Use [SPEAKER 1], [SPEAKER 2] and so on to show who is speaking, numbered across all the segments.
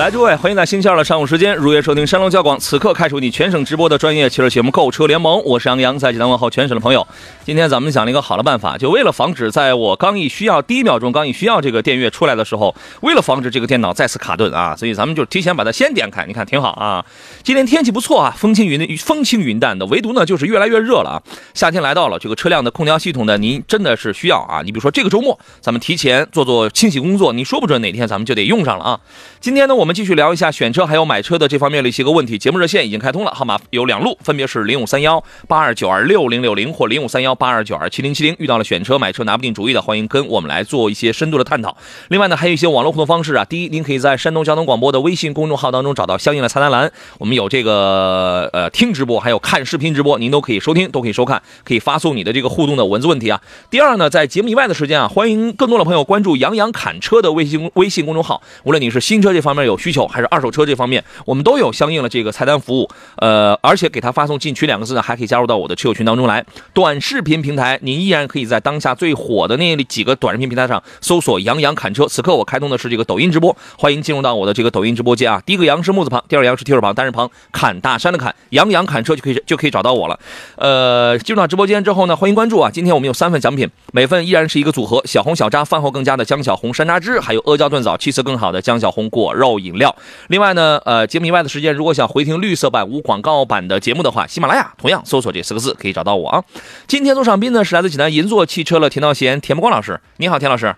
[SPEAKER 1] 来，诸位，欢迎在星期二的上午时间如约收听山东交广此刻开始你全省直播的专业汽车节目《购车联盟》，我是杨洋，在济南问候全省的朋友。今天咱们想了一个好的办法，就为了防止在我刚一需要第一秒钟刚一需要这个电乐出来的时候，为了防止这个电脑再次卡顿啊，所以咱们就提前把它先点开，你看挺好啊。今天天气不错啊，风轻云风轻云淡的，唯独呢就是越来越热了啊。夏天来到了，这个车辆的空调系统呢，您真的是需要啊。你比如说这个周末，咱们提前做做清洗工作，你说不准哪天咱们就得用上了啊。今天呢，我们们继续聊一下选车还有买车的这方面的一些个问题。节目热线已经开通了，号码有两路，分别是零五三幺八二九二六零六零或零五三幺八二九二七零七零。遇到了选车买车拿不定主意的，欢迎跟我们来做一些深度的探讨。另外呢，还有一些网络互动方式啊。第一，您可以在山东交通广播的微信公众号当中找到相应的菜单栏，我们有这个呃听直播，还有看视频直播，您都可以收听，都可以收看，可以发送你的这个互动的文字问题啊。第二呢，在节目以外的时间啊，欢迎更多的朋友关注杨洋侃车的微信微信公众号，无论你是新车这方面有需求，还是二手车这方面，我们都有相应的这个菜单服务。呃，而且给他发送“进群”两个字呢，还可以加入到我的车友群当中来。短视频平台，您依然可以在当下最火的那几个短视频平台上搜索“杨洋砍车”。此刻我开通的是这个抖音直播，欢迎进入到我的这个抖音直播间啊。第一个“杨”是木字旁，第二个“杨”是提手旁，单人旁，砍大山的砍，杨洋砍车就可以就可以找到我了。呃，进入到直播间之后呢，欢迎关注啊。今天我们有三份奖品，每份依然是一个组合：小红小扎饭后更佳的江小红山楂汁，还有阿胶炖枣气色更好的江小红果肉饮料。另外呢，呃，节目以外的时间，如果想回听绿色版无广告版的节目的话，喜马拉雅同样搜索这四个字可以找到我啊。今天做场宾呢是来自济南银座汽车的田道贤、田伯光老师，你好，田老师。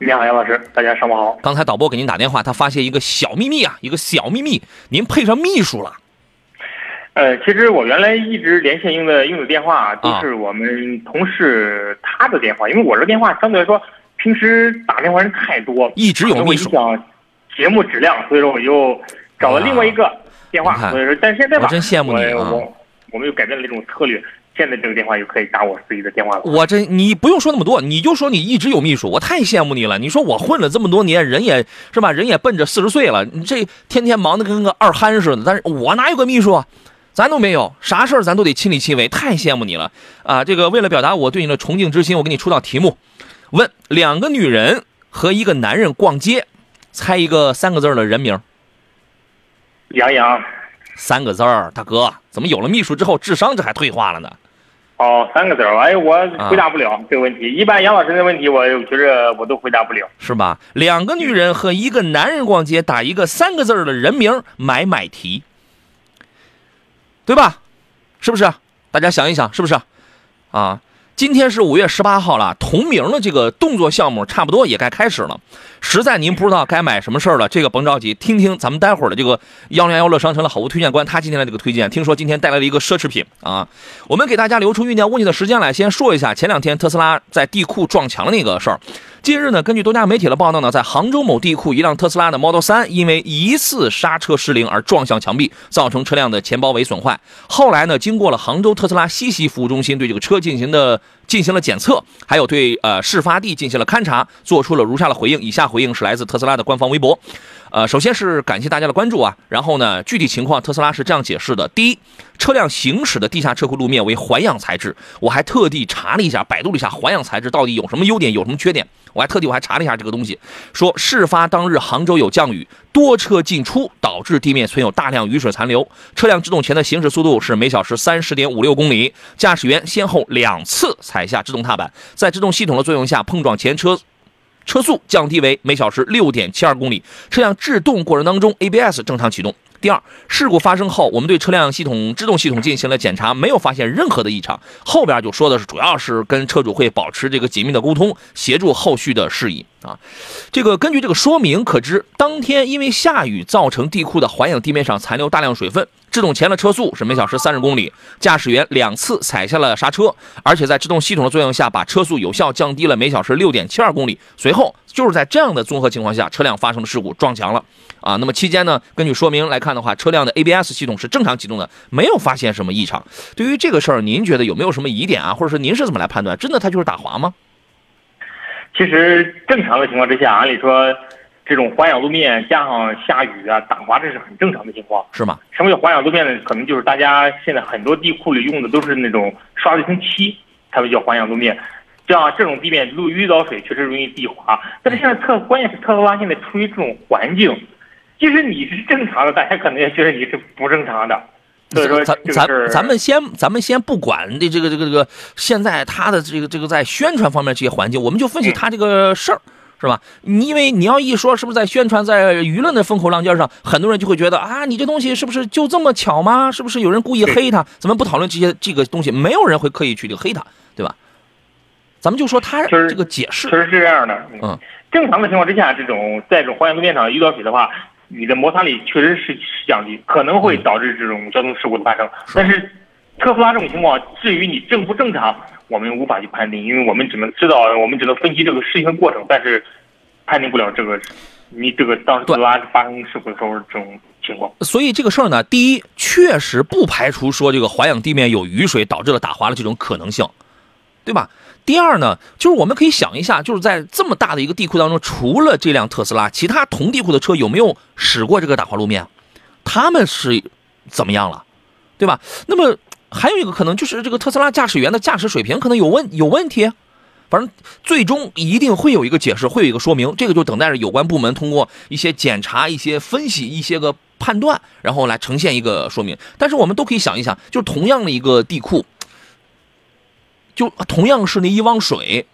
[SPEAKER 2] 你好，杨老师，大家上午好。
[SPEAKER 1] 刚才导播给您打电话，他发现一个小秘密啊，一个小秘密，您配上秘书了。
[SPEAKER 2] 呃，其实我原来一直连线用的用的电话都是我们同事他的电话，因为我这电话相对来说平时打电话人太多，
[SPEAKER 1] 一直有秘书
[SPEAKER 2] 节目质量，所以说我又找了另外一个电话，所以说但现在吧，
[SPEAKER 1] 我真羡慕你啊
[SPEAKER 2] 我我我们又改变了这种策略，现在这个电话又可以打我自己的电话了。
[SPEAKER 1] 我真你不用说那么多，你就说你一直有秘书，我太羡慕你了。你说我混了这么多年，人也是吧，人也奔着四十岁了，你这天天忙得跟个二憨似的，但是我哪有个秘书啊？咱都没有，啥事儿咱都得亲力亲为，太羡慕你了啊！这个为了表达我对你的崇敬之心，我给你出道题目，问两个女人和一个男人逛街，猜一个三个字儿的人名。
[SPEAKER 2] 杨洋，
[SPEAKER 1] 三个字儿，大哥，怎么有了秘书之后智商这还退化了呢？
[SPEAKER 2] 哦，三个字儿，哎，我回答不了、这个问题。一般杨老师的问题，我觉着我都回答不了。
[SPEAKER 1] 是吧？两个女人和一个男人逛街，打一个三个字儿的人名，买买提，对吧？是不是？大家想一想，是不是？啊，今天是五月十八号了，同名的这个动作项目差不多也该开始了。实在您不知道该买什么事儿了，这个甭着急，听听咱们待会儿的这个幺零幺乐商城的好物推荐官，他今天的这个推荐，听说今天带来了一个奢侈品啊。我们给大家留出酝酿问题的时间来，先说一下前两天特斯拉在地库撞墙的那个事儿。近日呢，根据多家媒体的报道呢，在杭州某地库，一辆特斯拉的 Model 3因为疑似刹车失灵而撞向墙壁，造成车辆的前包围损坏。后来呢，经过了杭州特斯拉西溪服务中心对这个车进行的进行了检测，还有对呃事发地进行了勘察，做出了如下的回应。以下回应是来自特斯拉的官方微博。呃，首先是感谢大家的关注啊，然后呢，具体情况特斯拉是这样解释的：第一，车辆行驶的地下车库路面为环氧材质，我还特地查了一下，百度了一下环氧材质到底有什么优点，有什么缺点，我还特地我还查了一下这个东西，说事发当日杭州有降雨，多车进出，导致地面存有大量雨水残留，车辆制动前的行驶速度是每小时三十点五六公里，驾驶员先后两次踩下制动踏板，在制动系统的作用下碰撞前车。车速降低为每小时六点七二公里，车辆制动过程当中，ABS 正常启动。第二，事故发生后，我们对车辆系统制动系统进行了检查，没有发现任何的异常。后边就说的是，主要是跟车主会保持这个紧密的沟通，协助后续的事宜啊。这个根据这个说明可知，当天因为下雨造成地库的环氧地面上残留大量水分，制动前的车速是每小时三十公里，驾驶员两次踩下了刹车，而且在制动系统的作用下，把车速有效降低了每小时六点七二公里。随后就是在这样的综合情况下，车辆发生了事故，撞墙了。啊，那么期间呢，根据说明来看的话，车辆的 ABS 系统是正常启动的，没有发现什么异常。对于这个事儿，您觉得有没有什么疑点啊？或者说您是怎么来判断？真的它就是打滑吗？
[SPEAKER 2] 其实正常的情况之下，按理说，这种环氧路面加上下雨啊，打滑这是很正常的情况。
[SPEAKER 1] 是吗？
[SPEAKER 2] 什么叫环氧路面呢？可能就是大家现在很多地库里用的都是那种刷了一层漆，才会叫环氧路面。这样这种地面路遇到水确实容易地滑。但是现在特关键是特斯拉现在处于这种环境，即使你是正常的，大家可能也觉得你是不正常的。所以说
[SPEAKER 1] 咱咱咱们先咱们先不管这这个这个这个现在它的这个这个在宣传方面这些环境，我们就分析它这个事儿。是吧？你因为你要一说，是不是在宣传，在舆论的风口浪尖上，很多人就会觉得啊，你这东西是不是就这么巧吗？是不是有人故意黑他？咱们不讨论这些这个东西，没有人会刻意去黑他，对吧？咱们就说它
[SPEAKER 2] 就是
[SPEAKER 1] 这个解释
[SPEAKER 2] 确，实是这样的。
[SPEAKER 1] 嗯，
[SPEAKER 2] 正常的情况之下，这种在这种环氧路面上遇到水的话，你的摩擦力确实是降低，可能会导致这种交通事故的发生。但是特斯拉这种情况，至于你正不正常，我们无法去判定，因为我们只能知道，我们只能分析这个事情的过程，但是判定不了这个你这个当时特斯拉发生事故的时候这种情况。
[SPEAKER 1] 所以这个事儿呢，第一，确实不排除说这个环氧地面有雨水导致了打滑的这种可能性，对吧？第二呢，就是我们可以想一下，就是在这么大的一个地库当中，除了这辆特斯拉，其他同地库的车有没有驶过这个打滑路面？他们是怎么样了，对吧？那么还有一个可能就是这个特斯拉驾驶员的驾驶水平可能有问有问题，反正最终一定会有一个解释，会有一个说明，这个就等待着有关部门通过一些检查、一些分析、一些个判断，然后来呈现一个说明。但是我们都可以想一想，就同样的一个地库，就同样是那一汪水，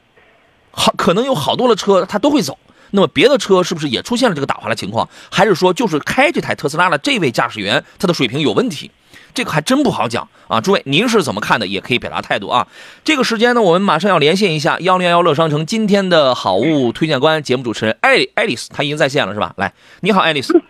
[SPEAKER 1] 好，可能有好多的车它都会走。那么别的车是不是也出现了这个打滑的情况？还是说就是开这台特斯拉的这位驾驶员他的水平有问题？这个还真不好讲啊！诸位，您是怎么看的？也可以表达态度啊。这个时间呢，我们马上要连线一下幺零幺乐商城今天的好物推荐官、节目主持人艾爱丽丝，她已经在线了是吧？来，你好，爱丽丝。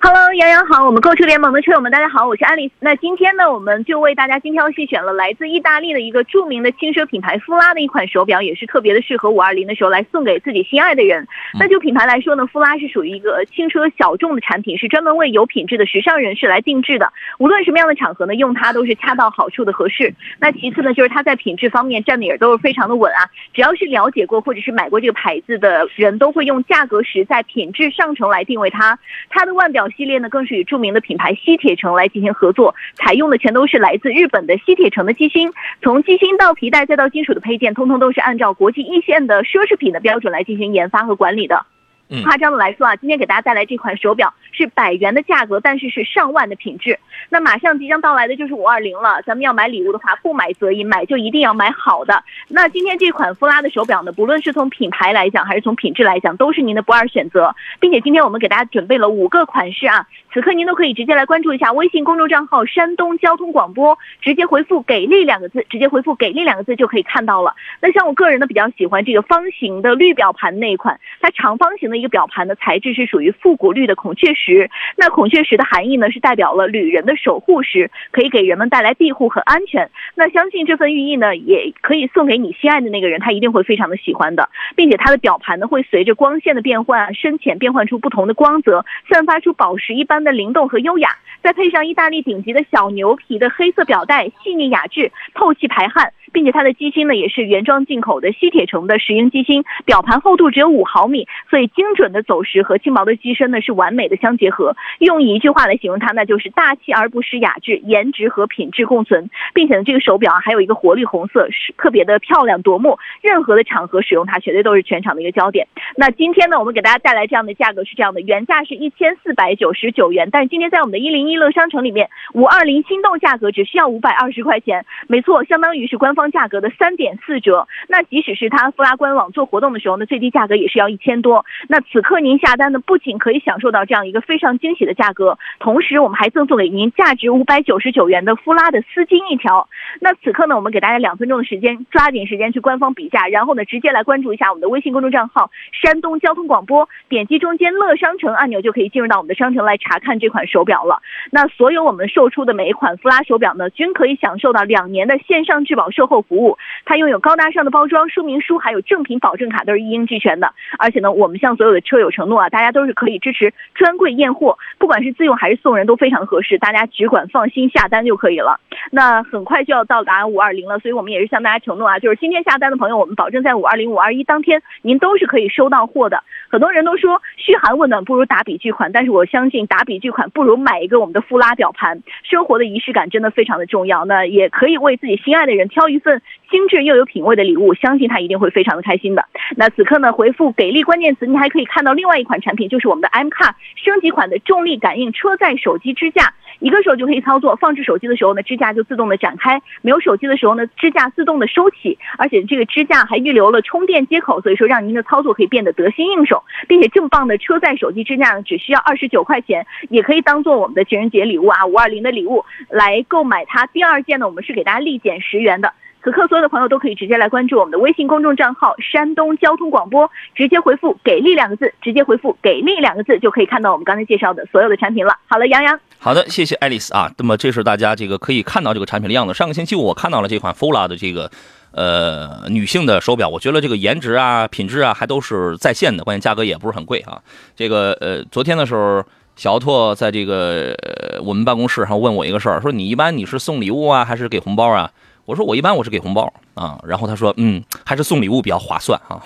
[SPEAKER 3] Hello，杨洋好，我们购车联盟的车友们，大家好，我是爱丽丝。那今天呢，我们就为大家精挑细选了来自意大利的一个著名的轻奢品牌夫拉的一款手表，也是特别的适合五二零的时候来送给自己心爱的人。那就品牌来说呢，夫拉是属于一个轻奢小众的产品，是专门为有品质的时尚人士来定制的。无论什么样的场合呢，用它都是恰到好处的合适。那其次呢，就是它在品质方面站的也都是非常的稳啊。只要是了解过或者是买过这个牌子的人，都会用价格实在、品质上乘来定位它。它的腕表系列呢，更是与著名的品牌西铁城来进行合作，采用的全都是来自日本的西铁城的机芯，从机芯到皮带再到金属的配件，通通都是按照国际一线的奢侈品的标准来进行研发和管理的。
[SPEAKER 1] 嗯
[SPEAKER 3] 夸张的来说啊，今天给大家带来这款手表是百元的价格，但是是上万的品质。那马上即将到来的就是五二零了，咱们要买礼物的话，不买则已，买就一定要买好的。那今天这款夫拉的手表呢，不论是从品牌来讲，还是从品质来讲，都是您的不二选择，并且今天我们给大家准备了五个款式啊，此刻您都可以直接来关注一下微信公众账号“山东交通广播”，直接回复“给力”两个字，直接回复“给力”两个字就可以看到了。那像我个人呢，比较喜欢这个方形的绿表盘那一款，它长方形的一个表盘的材质是属于复古绿的孔雀石。那孔雀石的含义呢，是代表了旅人的守护石，可以给人们带来庇护和安全。那相信这份寓意呢，也可以送给你心爱的那个人，他一定会非常的喜欢的，并且它的表盘呢，会随着光线的变换，深浅变换出不同的光泽，散发出宝石一般的灵动和优雅。再配上意大利顶级的小牛皮的黑色表带，细腻雅致，透气排汗，并且它的机芯呢也是原装进口的西铁城的石英机芯，表盘厚度只有五毫米，所以精准的走时和轻薄的机身呢是完美的相结合。用一句话来形容它，那就是大气而不失雅致，颜值和品质共存，并且呢这个手表啊还有一个活力红色，是特别的漂亮夺目，任何的场合使用它绝对都是全场的一个焦点。那今天呢我们给大家带来这样的价格是这样的，原价是一千四百九十九元。但是今天在我们的一零一乐商城里面，五二零心动价格只需要五百二十块钱，没错，相当于是官方价格的三点四折。那即使是它富拉官网做活动的时候呢，最低价格也是要一千多。那此刻您下单呢，不仅可以享受到这样一个非常惊喜的价格，同时我们还赠送给您价值五百九十九元的夫拉的丝巾一条。那此刻呢，我们给大家两分钟的时间，抓紧时间去官方比价，然后呢，直接来关注一下我们的微信公众账号“山东交通广播”，点击中间乐商城按钮就可以进入到我们的商城来查看这款手表了。那所有我们售出的每一款夫拉手表呢，均可以享受到两年的线上质保售后服务。它拥有高大上的包装、说明书，还有正品保证卡，都是一应俱全的。而且呢，我们向所有的车友承诺啊，大家都是可以支持专柜验货，不管是自用还是送人都非常合适，大大家只管放心下单就可以了。那很快就要到达五二零了，所以我们也是向大家承诺啊，就是今天下单的朋友，我们保证在五二零、五二一当天，您都是可以收到货的。很多人都说嘘寒问暖不如打笔巨款，但是我相信打笔巨款不如买一个我们的富拉表盘。生活的仪式感真的非常的重要，那也可以为自己心爱的人挑一份精致又有品味的礼物，相信他一定会非常的开心的。那此刻呢，回复给力关键词，你还可以看到另外一款产品，就是我们的 M Car 升级款的重力感应车载手机支架。一个手就可以操作，放置手机的时候呢，支架就自动的展开；没有手机的时候呢，支架自动的收起。而且这个支架还预留了充电接口，所以说让您的操作可以变得得心应手，并且这么棒的车载手机支架呢，只需要二十九块钱，也可以当做我们的情人节礼物啊，五二零的礼物来购买它。第二件呢，我们是给大家立减十元的。此刻所有的朋友都可以直接来关注我们的微信公众账号“山东交通广播”，直接回复“给力”两个字，直接回复“给力”两个字就可以看到我们刚才介绍的所有的产品了。好了，杨洋。
[SPEAKER 1] 好的，谢谢爱丽丝啊。那么这是大家这个可以看到这个产品的样子。上个星期我看到了这款 Fola 的这个呃女性的手表，我觉得这个颜值啊、品质啊还都是在线的，关键价格也不是很贵啊。这个呃，昨天的时候，小奥拓在这个、我们办公室上问我一个事儿，说你一般你是送礼物啊，还是给红包啊？我说我一般我是给红包啊。然后他说嗯，还是送礼物比较划算啊。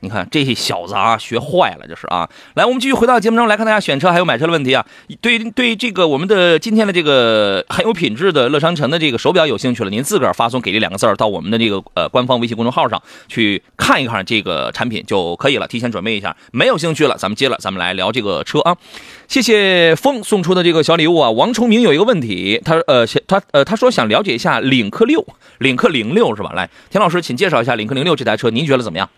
[SPEAKER 1] 你看这些小子啊，学坏了这是啊！来，我们继续回到节目中来看大家选车还有买车的问题啊。对对，这个我们的今天的这个很有品质的乐商城的这个手表有兴趣了，您自个儿发送“给力”两个字儿到我们的这个呃官方微信公众号上去看一看这个产品就可以了，提前准备一下。没有兴趣了，咱们接了，咱们来聊这个车啊。谢谢风送出的这个小礼物啊。王崇明有一个问题，他呃他呃他说想了解一下领克六，领克零六是吧？来，田老师，请介绍一下领克零六这台车，您觉得怎么样？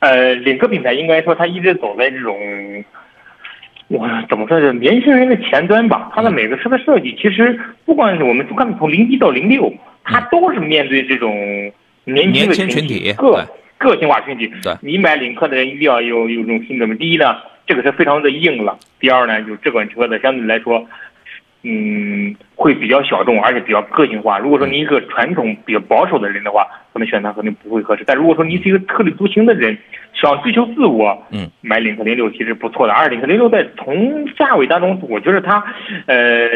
[SPEAKER 2] 呃，领克品牌应该说它一直走在这种，我怎么说是年轻人的前端吧？它的每个车的设计，其实不管是我们看从零一到零六，它都是面对这种年轻的
[SPEAKER 1] 群
[SPEAKER 2] 体
[SPEAKER 1] 体，
[SPEAKER 2] 个个性化群体。
[SPEAKER 1] 对
[SPEAKER 2] 你买领克的人一定要有有这种心理。第一呢，这个车非常的硬朗；第二呢，就这款车的相对来说，嗯，会比较小众，而且比较个性化。如果说你一个传统比较保守的人的话，可能选它肯定不会合适。但如果说你是一个特立独行的人，想追求自我，
[SPEAKER 1] 嗯，
[SPEAKER 2] 买领克零六其实不错的。而领克零六在同价位当中，我觉得它，呃，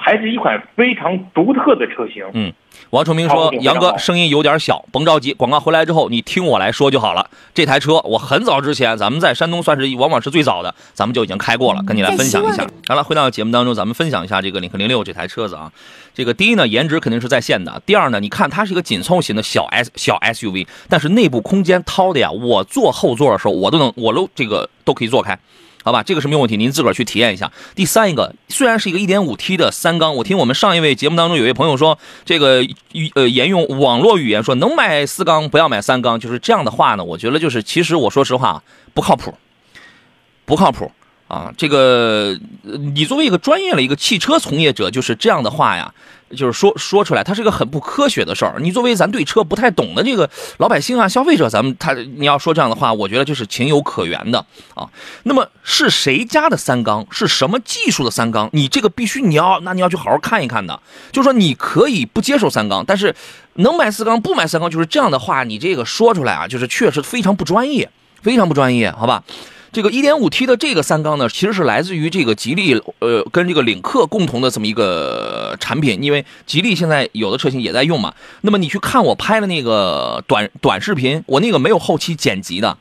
[SPEAKER 2] 还是一款非常独特的车型。
[SPEAKER 1] 嗯，王崇明说：“杨哥声音有点小，甭着急，广告回来之后你听我来说就好了。这台车我很早之前，咱们在山东算是往往是最早的，咱们就已经开过了，跟你来分享一下。好了，回到节目当中，咱们分享一下这个领克零六这台车子啊。这个第一呢，颜值肯定是在线的；第二呢，你看它是一个紧凑型的小 S 小 SUV，但是内部空间掏的呀，我坐后座的时候我都能我都这个都可以坐开。好吧，这个是没有问题，您自个儿去体验一下。第三一个，虽然是一个 1.5T 的三缸，我听我们上一位节目当中有位朋友说，这个呃沿用网络语言说能买四缸不要买三缸，就是这样的话呢，我觉得就是其实我说实话不靠谱，不靠谱啊。这个你作为一个专业的一个汽车从业者，就是这样的话呀，就是说说出来，它是一个很不科学的事儿。你作为咱对车不太懂的这个老百姓啊、消费者，咱们他你要说这样的话，我觉得就是情有可原的啊。那么是谁家的三缸？是什么技术的三缸？你这个必须你要，那你要去好好看一看的。就是说你可以不接受三缸，但是能买四缸不买三缸，就是这样的话，你这个说出来啊，就是确实非常不专业，非常不专业，好吧？这个 1.5T 的这个三缸呢，其实是来自于这个吉利，呃，跟这个领克共同的这么一个产品，因为吉利现在有的车型也在用嘛。那么你去看我拍的那个短短视频，我那个没有后期剪辑的，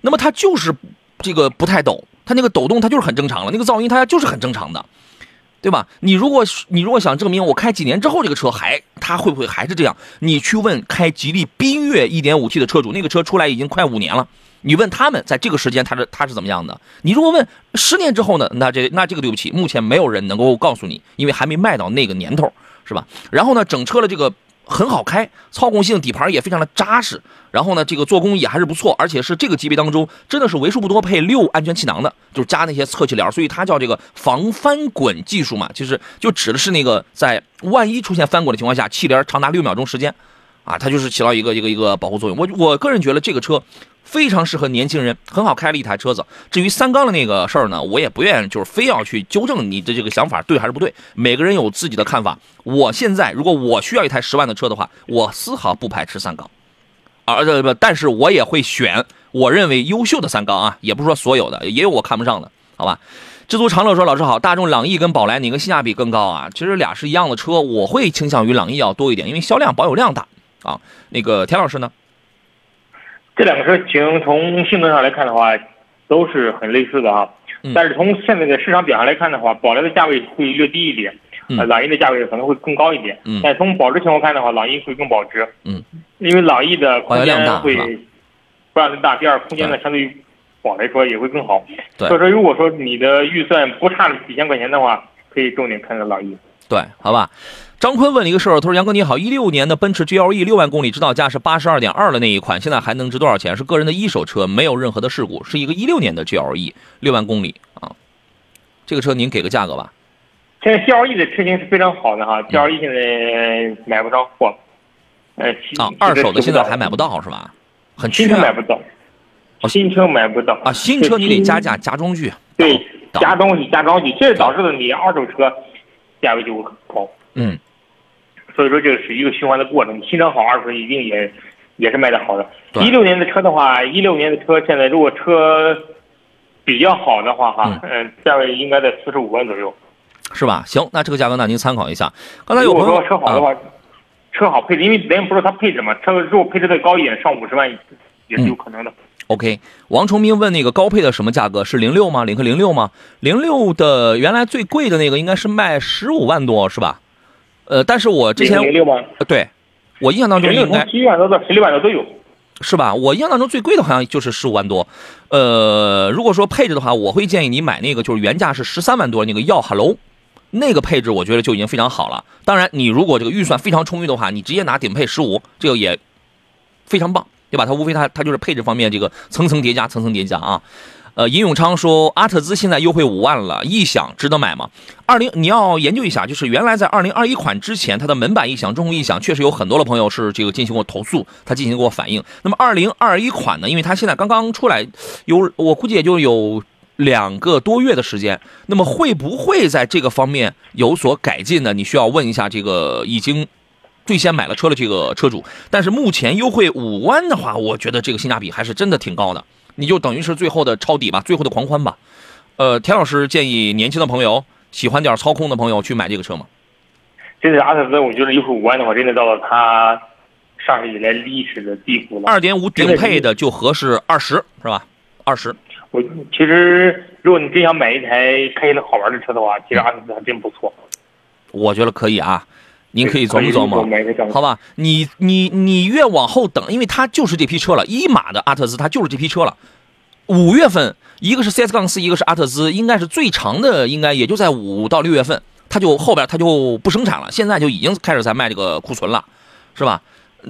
[SPEAKER 1] 那么它就是这个不太抖，它那个抖动它就是很正常了，那个噪音它就是很正常的。对吧？你如果你如果想证明我开几年之后这个车还它会不会还是这样？你去问开吉利缤越 1.5T 的车主，那个车出来已经快五年了，你问他们在这个时间他是他是怎么样的？你如果问十年之后呢？那这那这个对不起，目前没有人能够告诉你，因为还没卖到那个年头，是吧？然后呢，整车的这个很好开，操控性底盘也非常的扎实，然后呢，这个做工也还是不错，而且是这个级别当中真的是为数不多配六安全气囊的，就是加那些侧气帘，所以它叫这个防翻滚技术嘛，就是就指的是那个在万一出现翻滚的情况下，气帘长达六秒钟时间。啊，它就是起到一个一个一个保护作用。我我个人觉得这个车非常适合年轻人，很好开的一台车子。至于三缸的那个事儿呢，我也不愿意就是非要去纠正你的这个想法对还是不对。每个人有自己的看法。我现在如果我需要一台十万的车的话，我丝毫不排斥三缸，啊呃不，但是我也会选我认为优秀的三缸啊，也不是说所有的，也有我看不上的，好吧？知足常乐说：“老师好，大众朗逸跟宝来哪个性价比更高啊？其实俩是一样的车，我会倾向于朗逸要多一点，因为销量保有量大。”啊，那个田老师呢？
[SPEAKER 2] 这两个车型从性能上来看的话，都是很类似的哈。
[SPEAKER 1] 嗯
[SPEAKER 2] 但是从现在的市场表现来看的话，宝来的价位会略低一点，
[SPEAKER 1] 嗯
[SPEAKER 2] 呃，朗逸的价位可能会更高一点。
[SPEAKER 1] 嗯
[SPEAKER 2] 但从保值情况看的话，朗逸会更保值。
[SPEAKER 1] 嗯，
[SPEAKER 2] 因为朗逸的空间会不让人大，第二空间呢相对于宝来说也会更好。
[SPEAKER 1] 对
[SPEAKER 2] 所以说如果说你的预算不差几千块钱的话，可以重点看看朗逸。
[SPEAKER 1] 对，好吧。张坤问了一个事儿，他说：“杨哥你好，一六年的奔驰 GLE 六万公里指导价是八十二点二的那一款，现在还能值多少钱？是个人的一手车，没有任何的事故，是一个一六年的 GLE 六万公里啊。这个车您给个价格吧。
[SPEAKER 2] 现在 GLE 的车型是非常好的哈，GLE 现在买不着货，呃，新
[SPEAKER 1] 啊，二手的现在还买不到是吧？很缺啊
[SPEAKER 2] 新车买不到，新车买不到
[SPEAKER 1] 啊！新车你得加价加装具，
[SPEAKER 2] 对，加东西加装具，这导致了你二手车价位就会很高。
[SPEAKER 1] 嗯，
[SPEAKER 2] 所以说这是一个循环的过程，新车好，二手车一定也也是卖的好的。
[SPEAKER 1] 对
[SPEAKER 2] 一六年的车的话，一六年的车现在如果车比较好的话哈，嗯、价位应该在四十五万左右。
[SPEAKER 1] 是吧？行，那这个价格那您参考一下。刚才有朋友啊
[SPEAKER 2] 说车好的话，车好配置，因为咱也不知道它配置嘛，车如果配置再高一点，上五十万也是有可能的。
[SPEAKER 1] OK，王崇明问那个高配的什么价格？是零六吗？领克零六吗？零六的原来最贵的那个应该是卖十五万多，是吧？呃，但是我之前
[SPEAKER 2] 零六吗？
[SPEAKER 1] 呃对我印象当中应该
[SPEAKER 2] 十一万多到十六万多都有。
[SPEAKER 1] 是吧？我印象当中最贵的好像就是十五万多。呃，如果说配置的话，我会建议你买那个就是原价是十三万多那个耀 Hello，那个配置我觉得就已经非常好了。当然，你如果这个预算非常充裕的话，你直接拿顶配十五，这个也非常棒，对吧？它无非它它就是配置方面这个层层叠加，层层叠加啊。呃，尹永昌说，阿特兹现在优惠五万了，异响值得买吗？二零你要研究一下，就是原来在二零二一款之前，它的门板异响、中控异响，确实有很多的朋友是这个进行过投诉，他进行过反映。那么二零二一款呢，因为它现在刚刚出来，有我估计也就有两个多月的时间，那么会不会在这个方面有所改进呢？你需要问一下这个已经最先买了车的这个车主。但是目前优惠五万的话，我觉得这个性价比还是真的挺高的。你就等于是最后的抄底吧，最后的狂欢吧。呃，田老师建议年轻的朋友、喜欢点操控的朋友去买这个车吗？
[SPEAKER 2] 这个阿特兹，我觉得优惠五万的话，真的到了它上市以来历史的地步了。
[SPEAKER 1] 二点五顶配的就合适二十是吧？二十。
[SPEAKER 2] 我其实，如果你真想买一台开起来好玩的车的话，其实阿特兹还真不错。
[SPEAKER 1] 我觉得可以啊，您可以琢磨琢磨。好吧，你你你越往后等，因为它就是这批车了，一马的阿特兹它就是这批车了。五月份，一个是 CS 杠四，一个是阿特兹，应该是最长的，应该也就在五到六月份，它就后边它就不生产了，现在就已经开始在卖这个库存了，是吧？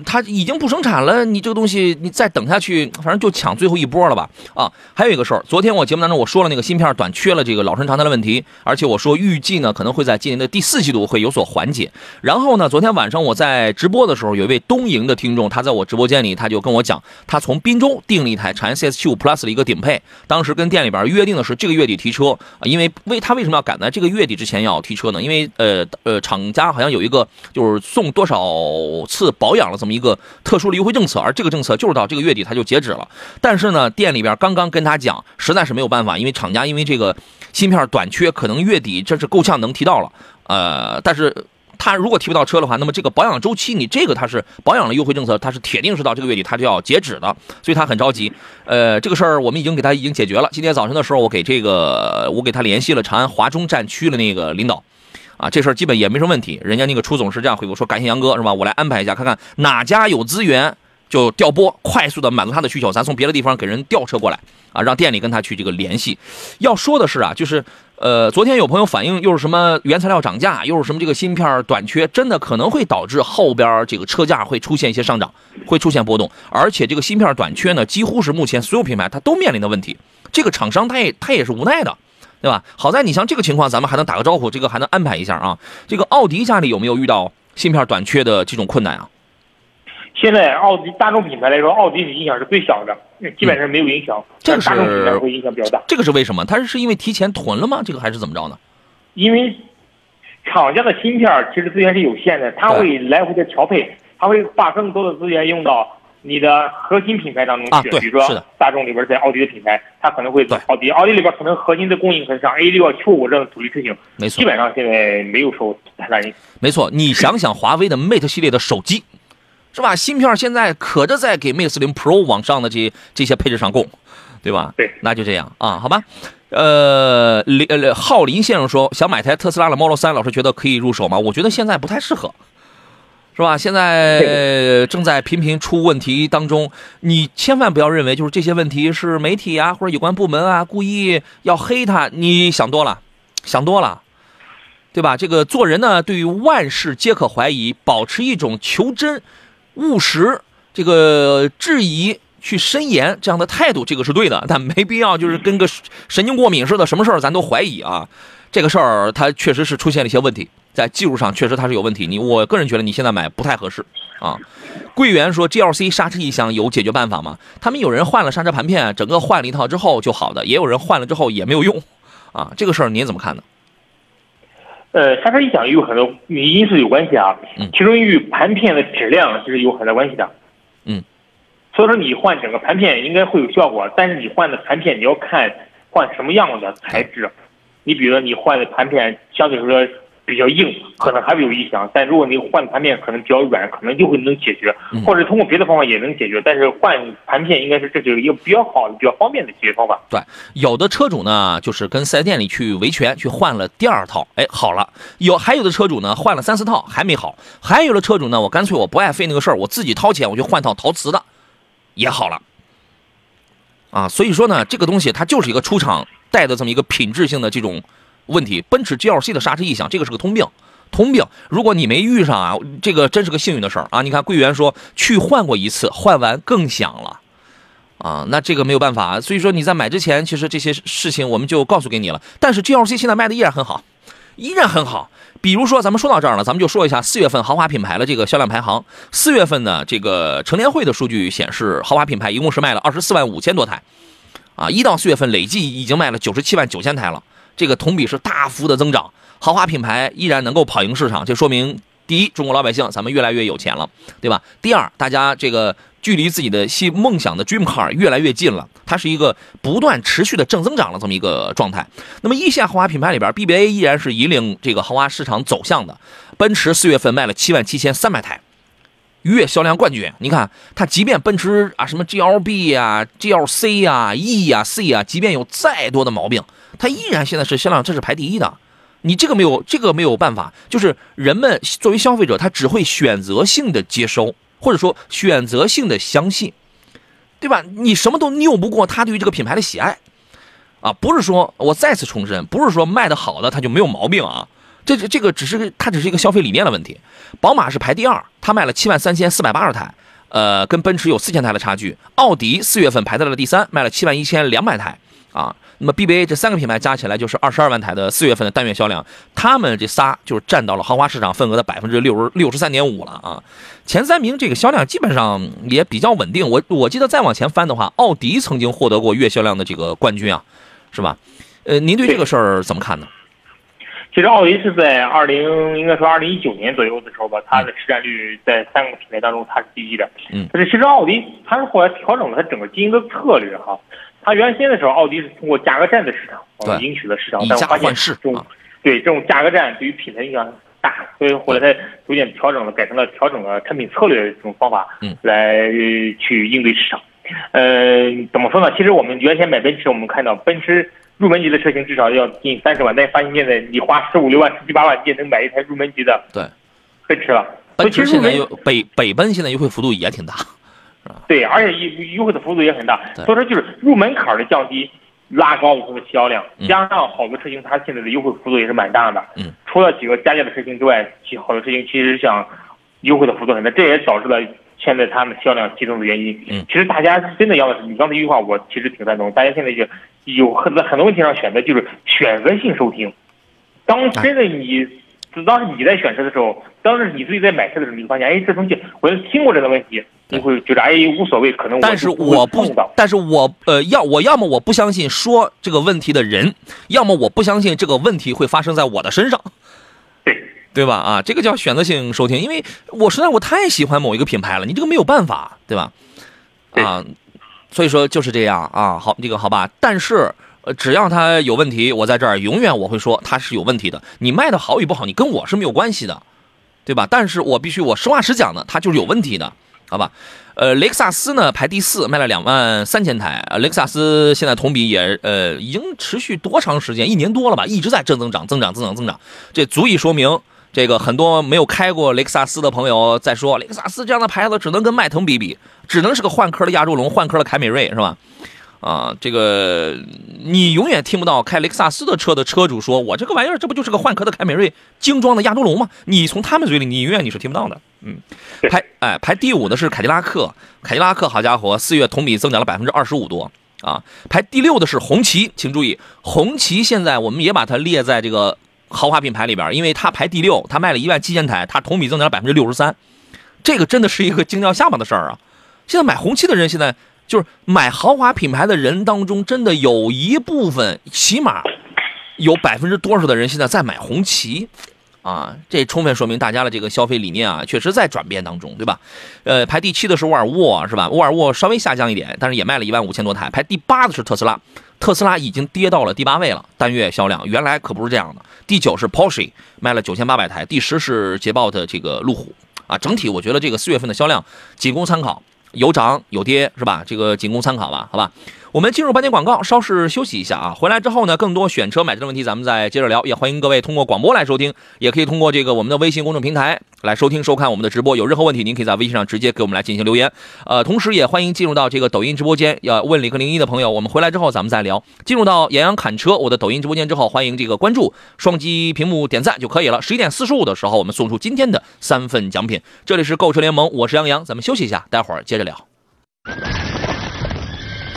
[SPEAKER 1] 它已经不生产了，你这个东西你再等下去，反正就抢最后一波了吧？啊，还有一个事儿，昨天我节目当中我说了那个芯片短缺了这个老生常谈的问题，而且我说预计呢可能会在今年的第四季度会有所缓解。然后呢，昨天晚上我在直播的时候，有一位东营的听众，他在我直播间里他就跟我讲，他从滨州订了一台长安 CS 7 5 Plus 的一个顶配，当时跟店里边约定的是这个月底提车，因为为他为什么要赶在这个月底之前要提车呢？因为呃呃厂家好像有一个就是送多少次保养了这么一个特殊的优惠政策，而这个政策就是到这个月底它就截止了。但是呢，店里边刚刚跟他讲，实在是没有办法，因为厂家因为这个芯片短缺，可能月底这是够呛能提到了。呃，但是他如果提不到车的话，那么这个保养周期，你这个它是保养的优惠政策，它是铁定是到这个月底它就要截止的，所以他很着急。呃，这个事儿我们已经给他已经解决了。今天早晨的时候，我给这个我给他联系了长安华中站区的那个领导。啊，这事儿基本也没什么问题。人家那个楚总是这样回复说：“感谢杨哥，是吧？我来安排一下，看看哪家有资源，就调拨，快速的满足他的需求，咱从别的地方给人调车过来啊，让店里跟他去这个联系。要说的是啊，就是呃，昨天有朋友反映，又是什么原材料涨价，又是什么这个芯片短缺，真的可能会导致后边这个车价会出现一些上涨，会出现波动。而且这个芯片短缺呢，几乎是目前所有品牌它都面临的问题。这个厂商他也他也是无奈的。对吧？好在你像这个情况，咱们还能打个招呼，这个还能安排一下啊。这个奥迪家里有没有遇到芯片短缺的这种困难啊？
[SPEAKER 2] 现在奥迪大众品牌来说，奥迪的影响是最小的，基本上没有影响。
[SPEAKER 1] 这个是
[SPEAKER 2] 大众品牌会影响比较大，
[SPEAKER 1] 这个是为什么？它是是因为提前囤了吗？这个还是怎么着呢？
[SPEAKER 2] 因为厂家的芯片其实资源是有限的，它会来回的调配，它会把更多的资源用到你的核心品牌当中去。
[SPEAKER 1] 啊
[SPEAKER 2] 比如说大众里边在奥迪的品牌，它可能会
[SPEAKER 1] 对
[SPEAKER 2] 奥迪，奥迪里边可能核心的供应可能像 A 六啊、Q 五这样的主力车型，
[SPEAKER 1] 没错
[SPEAKER 2] 基，本上现在没有受太大影响。
[SPEAKER 1] 没错。你想想华为的 Mate 系列的手机，是吧？芯片现在可着在给 Mate 四零 Pro 往上的这这些配置上供，对吧？
[SPEAKER 2] 对，
[SPEAKER 1] 那就这样啊，好吧。呃，林呃浩林先生说想买台特斯拉的 Model 3，老师觉得可以入手吗？我觉得现在不太适合，是吧？现在正在频频出问题当中，你千万不要认为就是这些问题是媒体啊或者有关部门啊故意要黑他，你想多了，想多了。对吧？这个做人呢，对于万事皆可怀疑，保持一种求真、务实、这个质疑、去深研这样的态度，这个是对的。但没必要就是跟个神经过敏似的，什么事儿咱都怀疑啊。这个事儿它确实是出现了一些问题，在技术上确实它是有问题。你我个人觉得你现在买不太合适啊。柜员说 GLC 刹车异响有解决办法吗？他们有人换了刹车盘片，整个换了一套之后就好的，也有人换了之后也没有用啊。这个事儿您怎么看呢？
[SPEAKER 2] 呃，刹车异响有很多因素有关系啊，
[SPEAKER 1] 嗯
[SPEAKER 2] 其中与盘片的质量是有很大关系的。
[SPEAKER 1] 嗯，
[SPEAKER 2] 所以说你换整个盘片应该会有效果，但是你换的盘片你要看换什么样的材质。你比如说你换的盘片相对来说比较硬，可能还会有异响；但如果你换盘片可能比较软，可能就会能解决，
[SPEAKER 1] 嗯
[SPEAKER 2] 或者通过别的方法也能解决。但是换盘片应该是这是一个比较好的、比较方便的解决方法。
[SPEAKER 1] 对，有的车主呢，就是跟四 S 店里去维权，去换了第二套，哎，好了。有还有的车主呢，换了三四套还没好。还有的车主呢，我干脆我不爱费那个事儿，我自己掏钱，我就换套陶瓷的，也好了。啊，所以说呢，这个东西它就是一个出厂带的这么一个品质性的这种问题。奔驰 GLC 的刹车异响，这个是个通病。通病，如果你没遇上啊，这个真是个幸运的事儿啊！你看桂圆说去换过一次，换完更响了。啊，那这个没有办法，所以说你在买之前，其实这些事情我们就告诉给你了。但是 GLC 现在卖的依然很好，依然很好。比如说，咱们说到这儿了，咱们就说一下四月份豪华品牌的这个销量排行。四月份呢，这个成联会的数据显示，豪华品牌一共是卖了二十四万五千多台，啊，一到四月份累计已经卖了九十七万九千台了，这个同比是大幅的增长。豪华品牌依然能够跑赢市场，这说明第一，中国老百姓咱们越来越有钱了，对吧？第二，大家这个距离自己的系梦想的 dream car 越来越近了，它是一个不断持续的正增长的这么一个状态。那么一线豪华品牌里边，BBA 依然是引领这个豪华市场走向的。奔驰四月份卖了七万七千三百台，月销量冠军。你看它，即便奔驰啊什么 GLB 呀、GLC 呀、E 呀、C 呀，即便有再多的毛病，它依然现在是销量这是排第一的。你这个没有，这个没有办法，就是人们作为消费者，他只会选择性的接收，或者说选择性的相信，对吧？你什么都拗不过他对于这个品牌的喜爱，啊，不是说我再次重申，不是说卖的好的它就没有毛病啊，这这个只是它只是一个消费理念的问题。宝马是排第二，它卖了七万三千四百八十台，呃，跟奔驰有四千台的差距。奥迪四月份排在了第三，卖了七万一千两百台啊。那么 BBA 这三个品牌加起来就是二十二万台的四月份的单月销量，他们这仨就是占到了豪华市场份额的百分之六十六十三点五了啊。前三名这个销量基本上也比较稳定。我我记得再往前翻的话，奥迪曾经获得过月销量的这个冠军啊，是吧？呃，您对这个事儿怎么看呢？
[SPEAKER 2] 其实奥迪是在二零应该说二零一九年左右的时候吧，它的市占率在三个品牌当中它是第一的。
[SPEAKER 1] 嗯
[SPEAKER 2] 但是其实奥迪它是后来调整了它整个经营的策略哈。它原先的时候，奥迪是通过价格战的市场呃
[SPEAKER 1] 对
[SPEAKER 2] 赢取了市场，
[SPEAKER 1] 以价
[SPEAKER 2] 但我发现
[SPEAKER 1] 换市
[SPEAKER 2] 这种
[SPEAKER 1] 啊
[SPEAKER 2] 对这种价格战对于品牌影响大，所以后来它逐渐调整了，改成了调整了产品策略这种方法，
[SPEAKER 1] 嗯
[SPEAKER 2] 来呃去应对市场。呃，怎么说呢？其实我们原先买奔驰，我们看到奔驰入门级的车型至少要近三十万，但发现现在你花十五六万、十七八万，你也能买一台入门级的
[SPEAKER 1] 对，
[SPEAKER 2] 奔驰了。
[SPEAKER 1] 奔驰现在又北北奔现在优惠幅度也挺大，
[SPEAKER 2] 对，而且优优惠的幅度也很大，所以说就是入门槛儿的降低，拉高了它的销量
[SPEAKER 1] 嗯，
[SPEAKER 2] 加上好多车型它现在的优惠幅度也是蛮大的。
[SPEAKER 1] 嗯，
[SPEAKER 2] 除了几个加价的车型之外，其好多车型其实像优惠的幅度很大，这也导致了现在它们销量激增的原因。
[SPEAKER 1] 嗯
[SPEAKER 2] 其实大家真的要的是你刚才一句话，我其实挺赞同。大家现在就有很多很多问题上选择就是选择性收听。当真的你，当时你在选车的时候，当时你自己在买车的时候，你会发现，哎，这东西我听过这个问题，你会觉得哎无所谓，可能我
[SPEAKER 1] 但是我不。，但是我呃要我要么我不相信说这个问题的人，要么我不相信这个问题会发生在我的身上，
[SPEAKER 2] 对，
[SPEAKER 1] 对吧？啊，这个叫选择性收听，因为我实在我太喜欢某一个品牌了，你这个没有办法，对吧？啊，所以说就是这样啊，好，这个好吧，但是。只要它有问题，我在这儿永远我会说它是有问题的。你卖的好与不好，你跟我是没有关系的，对吧？但是我必须我实话实讲呢，它就是有问题的，好吧？呃，雷克萨斯呢排第四，卖了两万三千台。呃，雷克萨斯现在同比也呃已经持续多长时间？一年多了吧，一直在正增长，增长，增长，增长。这足以说明，这个很多没有开过雷克萨斯的朋友在说，雷克萨斯这样的牌子只能跟迈腾比比，只能是个换壳的亚洲龙，换壳的凯美瑞，是吧？啊，这个你永远听不到开雷克萨斯的车的车主说：“我这个玩意儿，这不就是个换壳的凯美瑞精装的亚洲龙吗？”你从他们嘴里，你永远你是听不到的。嗯，排哎排第五的是凯迪拉克，凯迪拉克好家伙，四月同比增长了百分之二十五多啊。排第六的是红旗，请注意，红旗现在我们也把它列在这个豪华品牌里边，因为它排第六，它卖了一万七千台，它同比增长了百分之六十三，这个真的是一个惊掉下巴的事儿啊！现在买红旗的人，现在就是买豪华品牌的人当中，真的有一部分，起码有百分之多少的人现在在买红旗。啊，这充分说明大家的这个消费理念啊，确实在转变当中，对吧？呃，排第七的是沃尔沃，是吧？沃尔沃稍微下降一点，但是也卖了一万五千多台。排第八的是特斯拉，特斯拉已经跌到了第八位了，单月销量原来可不是这样的。第九是 Porsche，卖了九千八百台。第十是捷豹的这个路虎啊。整体我觉得这个四月份的销量仅供参考，有涨有跌，是吧？这个仅供参考吧，好吧。我们进入半天广告，稍事休息一下啊。回来之后呢，更多选车买车的问题，咱们再接着聊。也欢迎各位通过广播来收听，也可以通过这个我们的微信公众平台来收听收看我们的直播。有任何问题，您可以在微信上直接给我们来进行留言。呃，同时也欢迎进入到这个抖音直播间，要问李克零一的朋友，我们回来之后咱们再聊。进入到杨洋侃车我的抖音直播间之后，欢迎这个关注，双击屏幕点赞就可以了。十一点四十五的时候，我们送出今天的三份奖品。这里是购车联盟，我是杨洋，咱们休息一下，待会儿接着聊。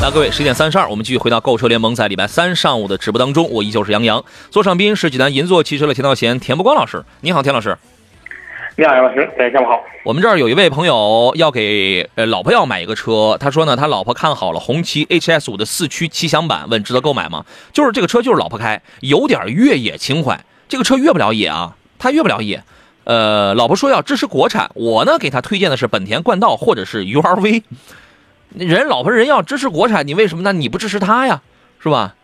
[SPEAKER 1] 那各位，十点三十二，我们继续回到购车联盟，在礼拜三上午的直播当中，我依旧是杨洋，座上宾是济南银座汽车的田道贤、田不光老师。你好，田老师。
[SPEAKER 2] 你好，杨老师，大家，下午好。
[SPEAKER 1] 我们这儿有一位朋友要给呃老婆要买一个车，他说呢，他老婆看好了红旗 HS 五的四驱七享版，问值得购买吗？就是这个车就是老婆开，有点越野情怀。这个车越不了野啊，他越不了野。呃，老婆说要支持国产，我呢给他推荐的是本田冠道或者是 URV。人老婆人要支持国产，你为什么呢？你不支持他呀，是吧？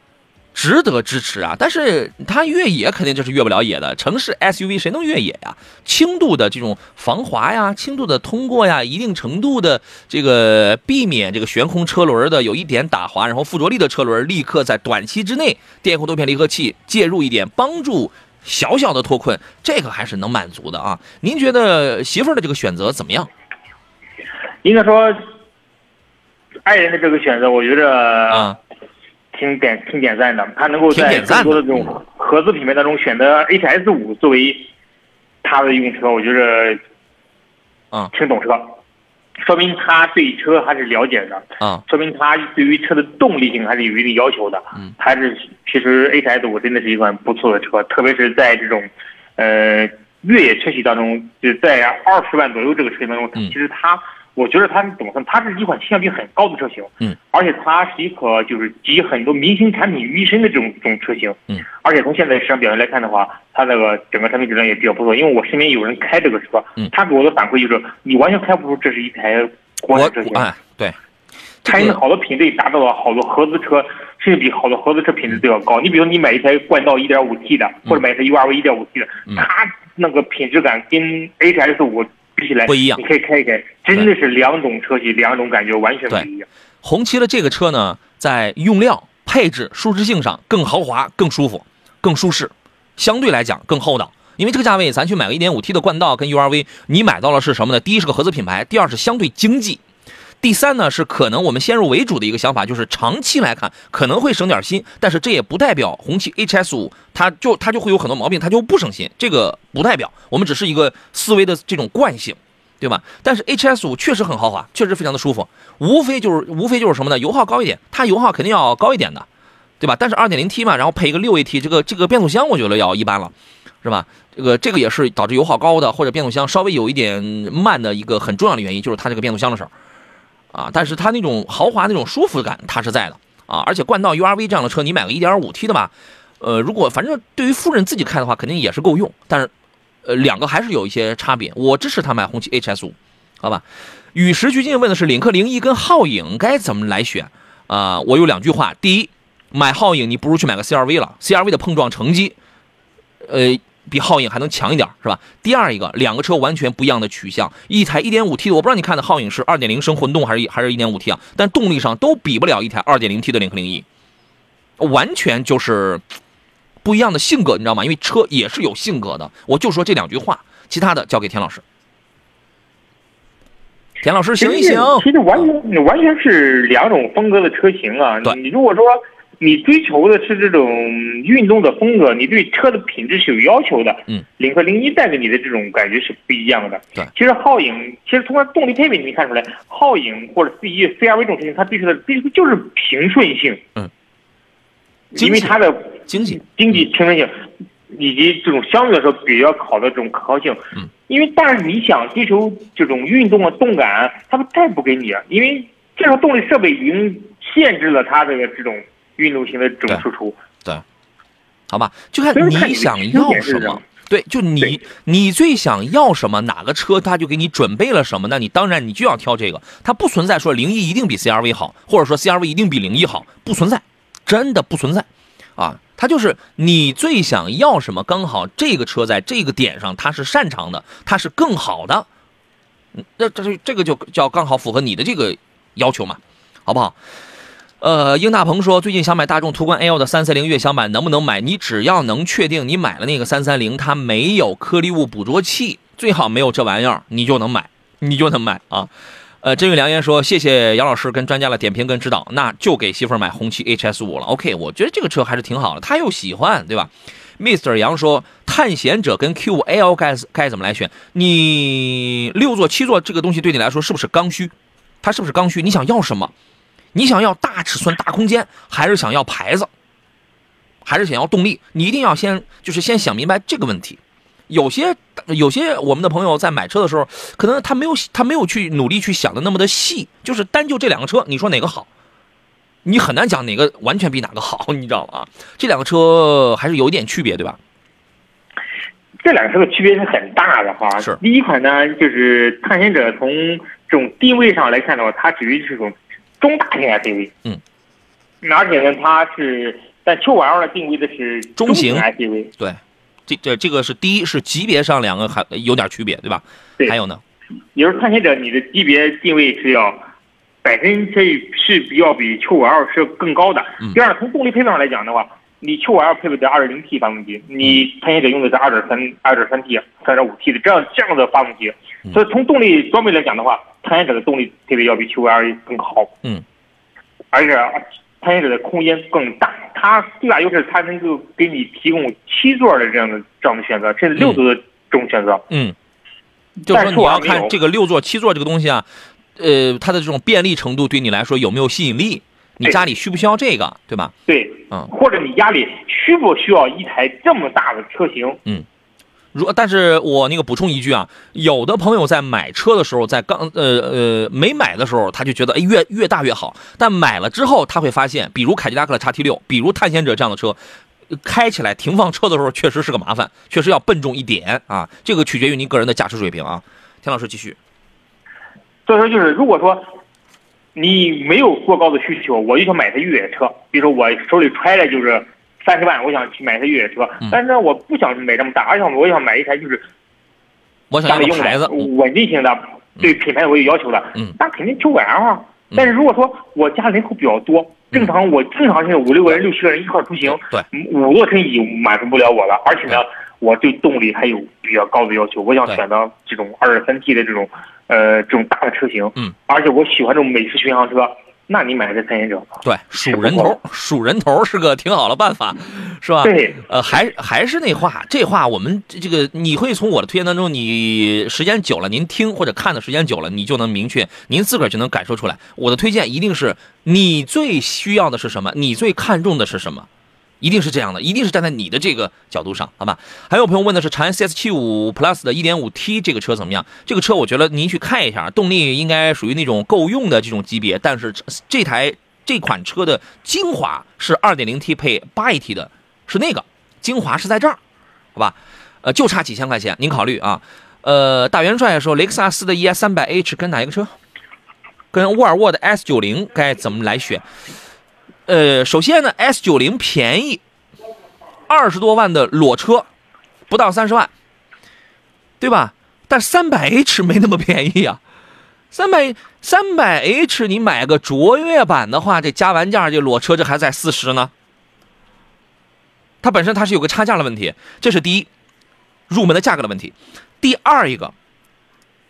[SPEAKER 1] 值得支持啊，但是它越野肯定就是越不了野的。城市 SUV 谁能越野呀？轻度的这种防滑呀，轻度的通过呀，一定程度的这个避免这个悬空车轮的有一点打滑，然后附着力的车轮立刻在短期之内电控多片离合器介入一点，帮助小小的脱困，这个还是能满足的啊。您觉得媳妇的这个选择怎么样？
[SPEAKER 2] 应该说，爱人的这个选择，我觉得
[SPEAKER 1] 啊，
[SPEAKER 2] 挺点挺点赞的。他能够在更多的这种合资品牌当中选择 HS 五作为他的用车，我觉得
[SPEAKER 1] 啊
[SPEAKER 2] 挺懂车，说明他对车还是了解的，
[SPEAKER 1] 啊
[SPEAKER 2] 说明他对于车的动力性还是有一定要求的。
[SPEAKER 1] 嗯，
[SPEAKER 2] 还是其实 HS 五真的是一款不错的车，特别是在这种呃越野车系当中，就在二十万左右这个车型当中，
[SPEAKER 1] 嗯
[SPEAKER 2] 其实它。我觉得它是怎么说？它是一款性价比很高的车型，
[SPEAKER 1] 嗯，
[SPEAKER 2] 而且它是一颗就是集很多明星产品于一身的这种这种车型，
[SPEAKER 1] 嗯，
[SPEAKER 2] 而且从现在市场表现来看的话，它那个整个产品质量也比较不错。因为我身边有人开这个车，
[SPEAKER 1] 嗯。
[SPEAKER 2] 他给我的反馈就是，你完全开不出这是一台国产车型，
[SPEAKER 1] 哎，对，
[SPEAKER 2] 它因
[SPEAKER 1] 为
[SPEAKER 2] 好多品类达到了好多合资车，甚至比好多合资车品质都要高。你比如你买一台冠道 1.5T 的，或者买一台 URV 1.5T 的，
[SPEAKER 1] 嗯。
[SPEAKER 2] 它那个品质感跟 HS 5比起来
[SPEAKER 1] 不一样
[SPEAKER 2] 你可以开一开，真的是两种车系，两种感觉完全不一样。
[SPEAKER 1] 红旗的这个车呢，在用料、配置、舒适性上更豪华、更舒服、更舒适，相对来讲更厚道。因为这个价位，咱去买个 1.5T 的冠道跟 URV，你买到了是什么呢？第一是个合资品牌，第二是相对经济，第三呢是可能我们先入为主的一个想法，就是长期来看可能会省点心，但是这也不代表红旗 HS 5它就它就会有很多毛病，它就不省心，这个不代表，我们只是一个思维的这种惯性。对吧？但是 HS 5确实很豪华，确实非常的舒服，无非就是无非就是什么呢？油耗高一点，它油耗肯定要高一点的，对吧？但是 2.0T 嘛，然后配一个 6AT，这个这个变速箱我觉得要一般了，是吧？这个这个也是导致油耗高的，或者变速箱稍微有一点慢的一个很重要的原因，就是它这个变速箱的事儿啊。但是它那种豪华那种舒服感它是在的啊，而且冠道 URV 这样的车，你买个 1.5T 的吧，呃，如果反正对于夫人自己开的话，肯定也是够用，但是。呃，两个还是有一些差别。我支持他买红旗 HS 五，好吧？与时俱进问的是领克零一跟皓影该怎么来选啊、我有两句话：第一，买皓影你不如去买个 CRV 了，CRV 的碰撞成绩，呃，比皓影还能强一点，是吧？第二一个，两个车完全不一样的取向，一台 1.5T 的，我不知道你看的皓影是2.0升混动还是还是一点五 T 啊，但动力上都比不了一台 2.0T 的领克零一，完全就是。不一样的性格，你知道吗？因为车也是有性格的。我就说这两句话，其他的交给田老师。田老师行一行，
[SPEAKER 2] 其实完全完全是两种风格的车型啊。你如果说你追求的是这种运动的风格，你对车的品质是有要求的，
[SPEAKER 1] 嗯，
[SPEAKER 2] 领克零一带给你的这种感觉是不一样的。
[SPEAKER 1] 对。
[SPEAKER 2] 其实皓影，其实通过动力配备你可以看出来，皓影或者 C 一、CRV 这种车型，它追求的追求就是平顺性，
[SPEAKER 1] 嗯，
[SPEAKER 2] 因为它的
[SPEAKER 1] 经济，
[SPEAKER 2] 经济平顺性，以及这种相对来说比较好的这种可靠性。
[SPEAKER 1] 嗯，
[SPEAKER 2] 因为但是你想追求这种运动的动感，它不再不给你啊，因为这种动力设备已经限制了它这个这种运动型的这种输出。
[SPEAKER 1] 对好吧？就看你想要什么。对，就你你最想要什么，哪个车他就给你准备了什么，那你当然你就要挑这个。它不存在说零一一定比 CRV 好，或者说 CRV 一定比零一好，不存在，真的不存在，啊，它就是你最想要什么，刚好这个车在这个点上它是擅长的，它是更好的，嗯那这是这个就叫刚好符合你的这个要求嘛，好不好？呃，英大鹏说，最近想买大众途观 L 的三三零悦享版，能不能买？你只要能确定你买了那个三三零，它没有颗粒物捕捉器，最好没有这玩意儿，你就能买，你就能买啊。呃，真语良言说，谢谢杨老师跟专家的点评跟指导，那就给媳妇儿买红旗 HS 五了。OK，我觉得这个车还是挺好的，他又喜欢，对吧？Mr. 杨说，探险者跟 Q 5 L 该该怎么来选？你六座、七座这个东西对你来说是不是刚需？它是不是刚需？你想要什么？你想要大尺寸、大空间，还是想要牌子，还是想要动力？你一定要先就是先想明白这个问题。有些有些我们的朋友在买车的时候，可能他没有他没有去努力去想的那么的细，就是单就这两个车，你说哪个好？你很难讲哪个完全比哪个好，你知道吗？这两个车还是有一点区别，对吧？
[SPEAKER 2] 这两个车的区别是很大的哈。
[SPEAKER 1] 是
[SPEAKER 2] 第一款呢，就是探险者从这种定位上来看的话，它属于这种中大型 SUV。
[SPEAKER 1] 嗯。
[SPEAKER 2] 而且呢，它是但 Q5L 呢定位的是
[SPEAKER 1] 中型
[SPEAKER 2] 型 SUV。
[SPEAKER 1] 对，这这这个是第一是级别上两个还有点区别，对吧？
[SPEAKER 2] 对
[SPEAKER 1] 还有呢，
[SPEAKER 2] 也就是探险者，你的级别定位是要本身这是比要比 Q5L 是更高的。
[SPEAKER 1] 嗯
[SPEAKER 2] 第二，从动力配备上来讲的话，你 Q5L 配备的 2.0T 发动机，
[SPEAKER 1] 嗯
[SPEAKER 2] 你探险者用的是2.3 2.3T、3.5T 的这样这样的发动机，
[SPEAKER 1] 嗯
[SPEAKER 2] 所以从动力装备来讲的话，探险者的动力配备要比 Q5L 更好。
[SPEAKER 1] 嗯，
[SPEAKER 2] 而且探险者的空间更大，它最大优势它能够给你提供七座的这样的这样的选择，甚至六座的这种选择。
[SPEAKER 1] 嗯，就是说你要看这个六座、七座这个东西啊，呃，它的这种便利程度对你来说有没有吸引力？你家里需不需要这个，对吧？
[SPEAKER 2] 对，
[SPEAKER 1] 嗯
[SPEAKER 2] 或者你家里需不需要一台这么大的车型？
[SPEAKER 1] 嗯如但是我那个补充一句啊，有的朋友在买车的时候，在刚呃呃没买的时候，他就觉得哎越越大越好，但买了之后他会发现，比如凯迪拉克的叉 T 六，比如探险者这样的车。呃开起来停放车的时候确实是个麻烦，确实要笨重一点啊。这个取决于您个人的驾驶水平啊。田老师继续。
[SPEAKER 2] 所以说就是如果说你没有过高的需求，我就想买台越野车，比如说我手里揣着就是三十万，我想去买台越野车，
[SPEAKER 1] 嗯。
[SPEAKER 2] 但是呢，我不想买这么大，而且我想买一台就是
[SPEAKER 1] 我想
[SPEAKER 2] 家里用的，稳定型的，对品牌我有要求的，
[SPEAKER 1] 嗯。
[SPEAKER 2] 那肯定 Q 五 L 啊。但是如果说我家人口比较多，正常我正常性五六个人、六七个人一块出行，五座乘以满足不了我了，而且呢，我对动力还有比较高的要求，我想选择这种二点三 T 的这种呃这种大的车型，
[SPEAKER 1] 嗯，
[SPEAKER 2] 而且我喜欢这种美式巡航车，那你买这三贤者吧，
[SPEAKER 1] 对，数人头，数人头是个挺好的办法，是吧？
[SPEAKER 2] 对，
[SPEAKER 1] 呃，还还是那话，这话我们这这个你会从我的推荐当中，你时间久了，您听或者看的时间久了，你就能明确，您自个儿就能感受出来。我的推荐一定是你最需要的是什么，你最看重的是什么，一定是这样的，一定是站在你的这个角度上，好吧？还有朋友问的是长安 CS 七五 Plus 的 1.5T 这个车怎么样？这个车我觉得您去看一下，动力应该属于那种够用的这种级别，但是这台这款车的精华是 2.0T 配 8AT 的，是那个精华是在这儿，好吧？呃，就差几千块钱，您考虑啊。呃，大元帅说雷克萨斯的 ES 3 0 0 H 跟哪一个车？跟沃尔沃的 S 9 0该怎么来选？呃，首先呢，S 9 0便宜，二十多万的裸车，不到三十万，对吧？但三百 H 没那么便宜啊。三百三百 H 你买个卓越版的话，这加完价这裸车这还在四十呢。它本身它是有个差价的问题，这是第一，入门的价格的问题。第二一个，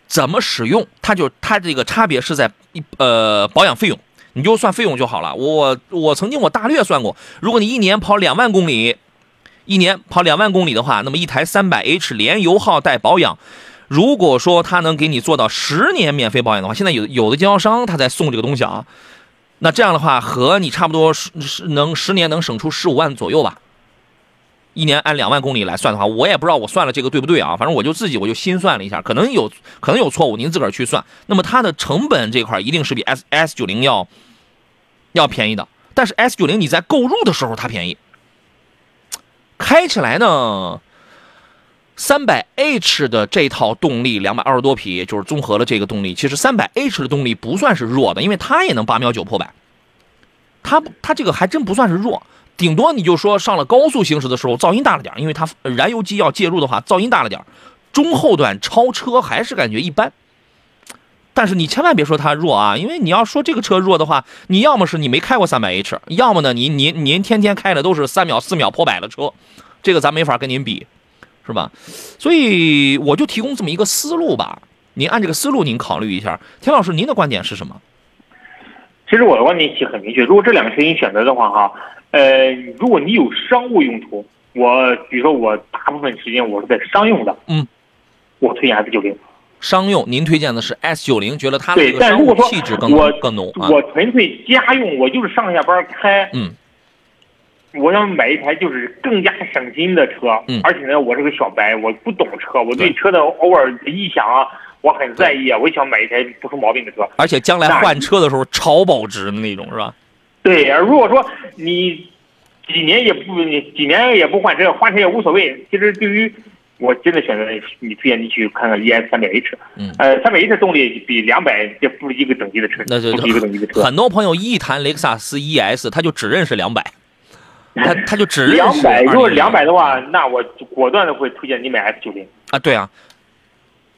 [SPEAKER 1] 怎么使用，它就它这个差别是在一呃保养费用，你就算费用就好了。我我曾经我大略算过，如果你一年跑两万公里，一年跑两万公里的话，那么一台三百 H 连油耗带保养，如果说他能给你做到十年免费保养的话，现在有有的经销商他在送这个东西啊，那这样的话和你差不多是是能十年能省出十五万左右吧。一年按两万公里来算的话，我也不知道我算了这个对不对啊？反正我就自己我就心算了一下，可能有可能有错误，您自个儿去算。那么它的成本这块一定是比 S S 九零要要便宜的，但是 S 九零你在购入的时候它便宜，开起来呢，三百 H 的这套动力两百二十多匹，就是综合了这个动力，其实三百 H 的动力不算是弱的，因为它也能八秒九破百，它它这个还真不算是弱。顶多你就说上了高速行驶的时候噪音大了点，因为它燃油机要介入的话，噪音大了点。中后段超车还是感觉一般。但是你千万别说它弱啊，因为你要说这个车弱的话，你要么是你没开过三百 H，要么呢您您您天天开的都是三秒四秒破百的车，这个咱没法跟您比，是吧？所以我就提供这么一个思路吧，您按这个思路您考虑一下。田老师，您的观点是什么？
[SPEAKER 2] 其实我的观点其实很明确，如果这两个车型选择的话，哈，呃，如果你有商务用途，我比如说我大部分时间我是在商用的，
[SPEAKER 1] 嗯，
[SPEAKER 2] 我推荐 S 九零。
[SPEAKER 1] 商用，您推荐的是 S 九零，觉得它的
[SPEAKER 2] 但如果说
[SPEAKER 1] 气质更
[SPEAKER 2] 我
[SPEAKER 1] 更浓啊。
[SPEAKER 2] 我纯粹家用，我就是上下班开，
[SPEAKER 1] 嗯，
[SPEAKER 2] 我想买一台就是更加省心的车，
[SPEAKER 1] 嗯
[SPEAKER 2] 而且呢，我是个小白，我不懂车，我对
[SPEAKER 1] 对
[SPEAKER 2] 车的偶尔的异响啊，我很在意啊，我想买一台不出毛病的车。
[SPEAKER 1] 而且将来换车的时候超保值的那种，是吧？
[SPEAKER 2] 对，而如果说你几年也不你几年也不换车，换车也无所谓。其实对于我真的选择你推荐你去看看 ES 三百 H，
[SPEAKER 1] 嗯
[SPEAKER 2] 呃，三百 H 动力比两百这不是一个等级的车，
[SPEAKER 1] 那就
[SPEAKER 2] 不是一个等级的车。
[SPEAKER 1] 很多朋友一谈雷克萨斯 ES，他就只认识两百，他他就只认识
[SPEAKER 2] 两百，如果
[SPEAKER 1] 200
[SPEAKER 2] 两百的话，那我果断的会推荐你买 S 九零。
[SPEAKER 1] 啊，对啊，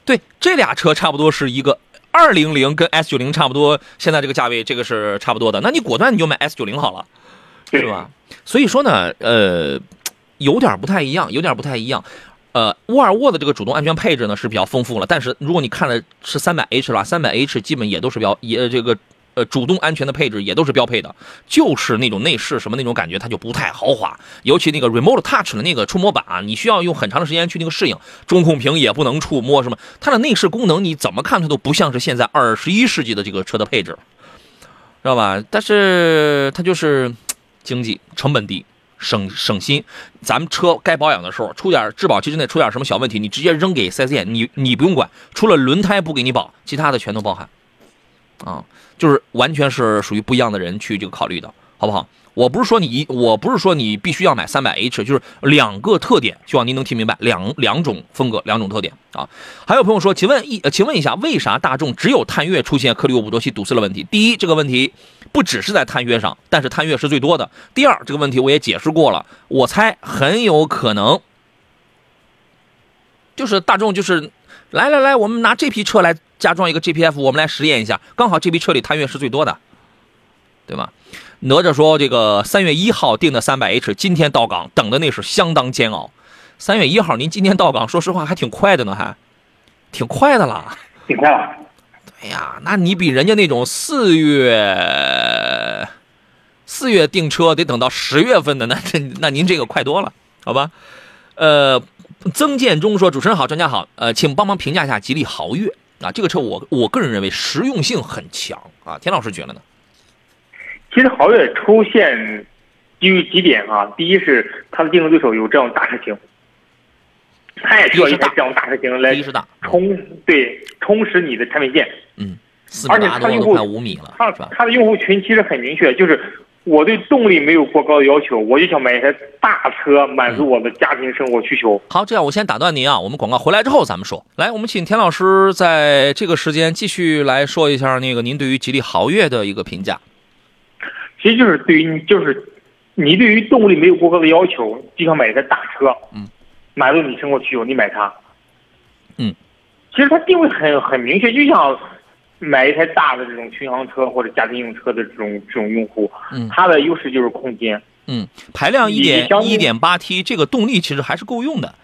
[SPEAKER 1] 对，这俩车差不多是一个二零零跟 S 九零差不多，现在这个价位这个是差不多的，那你果断你就买 S 九零好了，
[SPEAKER 2] 对
[SPEAKER 1] 是吧？所以说呢，呃，有点不太一样，有点不太一样。呃，沃尔沃的这个主动安全配置呢是比较丰富了，但是如果你看的是三百 H 的话，三百 H 基本也都是标也这个呃主动安全的配置也都是标配的，就是那种内饰什么那种感觉它就不太豪华，尤其那个 Remote Touch 的那个触摸板啊，你需要用很长的时间去那个适应，中控屏也不能触摸什么，它的内饰功能你怎么看它都不像是现在二十一世纪的这个车的配置，知道吧？但是它就是经济成本低。省省心，咱们车该保养的时候出点质保期之内出点什么小问题，你直接扔给 4S 店，你你不用管，除了轮胎不给你保，其他的全都包含，啊，就是完全是属于不一样的人去这个考虑的。好不好？我不是说你，我不是说你必须要买三百 H，就是两个特点，希望您能听明白，两两种风格，两种特点啊。还有朋友说，请问一，呃请问一下，为啥大众只有探岳出现颗粒物捕捉器堵塞的问题？第一，这个问题不只是在探岳上，但是探岳是最多的。第二，这个问题我也解释过了，我猜很有可能就是大众就是来来来，我们拿这批车来加装一个 GPF，我们来实验一下，刚好这批车里探岳是最多的，对吗？哪吒说：“这个三月一号订的三百 H，今天到港，等的那是相当煎熬。三月一号，您今天到港，说实话还挺快的呢，还挺快的啦。
[SPEAKER 2] 挺快了。
[SPEAKER 1] 哎呀，那你比人家那种四月四月订车得等到十月份的，那这 那您这个快多了，好吧？呃，曾建中说：主持人好，专家好，呃，请帮忙评价一下吉利豪越啊，这个车我我个人认为实用性很强啊，田老师觉得呢？
[SPEAKER 2] 其实豪越出现基于几点啊，第一是它的竞争对手有这样大车型，它也需要一台这样大车型来充对充实你的产品线。
[SPEAKER 1] 嗯，四米
[SPEAKER 2] 而且
[SPEAKER 1] 八多都
[SPEAKER 2] 它用户
[SPEAKER 1] 快五米了，
[SPEAKER 2] 它
[SPEAKER 1] 是吧？
[SPEAKER 2] 它的用户群其实很明确，就是我对动力没有过高的要求，我就想买一台大车，满足我的家庭生活需求。
[SPEAKER 1] 好，这样我先打断您啊，我们广告回来之后咱们说。来，我们请田老师在这个时间继续来说一下那个您对于吉利豪越的一个评价。
[SPEAKER 2] 其实就是对于你就是你对于动力没有过高的要求，就想买一台大车，
[SPEAKER 1] 嗯，
[SPEAKER 2] 满足你生活需求，你买它，
[SPEAKER 1] 嗯，
[SPEAKER 2] 其实它定位很很明确，就像买一台大的这种巡航车或者家庭用车的这种这种用户，
[SPEAKER 1] 嗯
[SPEAKER 2] 它的优势就是空间，
[SPEAKER 1] 嗯，排量一点一点八 T 这个动力其实还是够用的。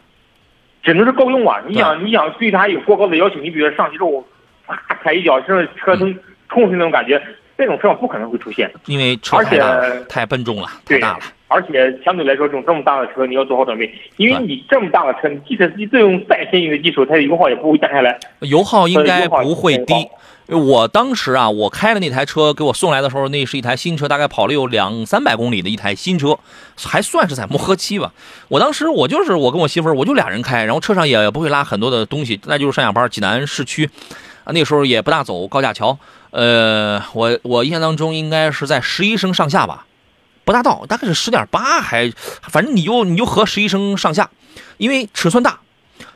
[SPEAKER 2] 只能是够用啊。你想你想对它有过高的要求，你比如说上去之后，啪踩一脚，甚至车能冲出去那种感觉，这种车上不可能会出现。
[SPEAKER 1] 因为车
[SPEAKER 2] 而
[SPEAKER 1] 太大太笨重了，太大了。
[SPEAKER 2] 而且相对来说，这种这么大的车，你要做好准备，因为你这么大的车，你汽车司机再用再先进的技术，它的油耗也不会降下来。
[SPEAKER 1] 油耗应该不会低
[SPEAKER 2] 很。
[SPEAKER 1] 我当时啊，我开的那台车给我送来的时候，那是一台新车，大概跑了有两三百公里的一台新车，还算是在磨合期吧。我当时我就是我跟我媳妇儿，我就俩人开，然后车上也不会拉很多的东西，那就是上下班济南市区，啊，那时候也不大走高架桥，呃，我我印象当中应该是在十一升上下吧，不大到，大概是十点八，还反正你就你就合十一升上下，因为尺寸大。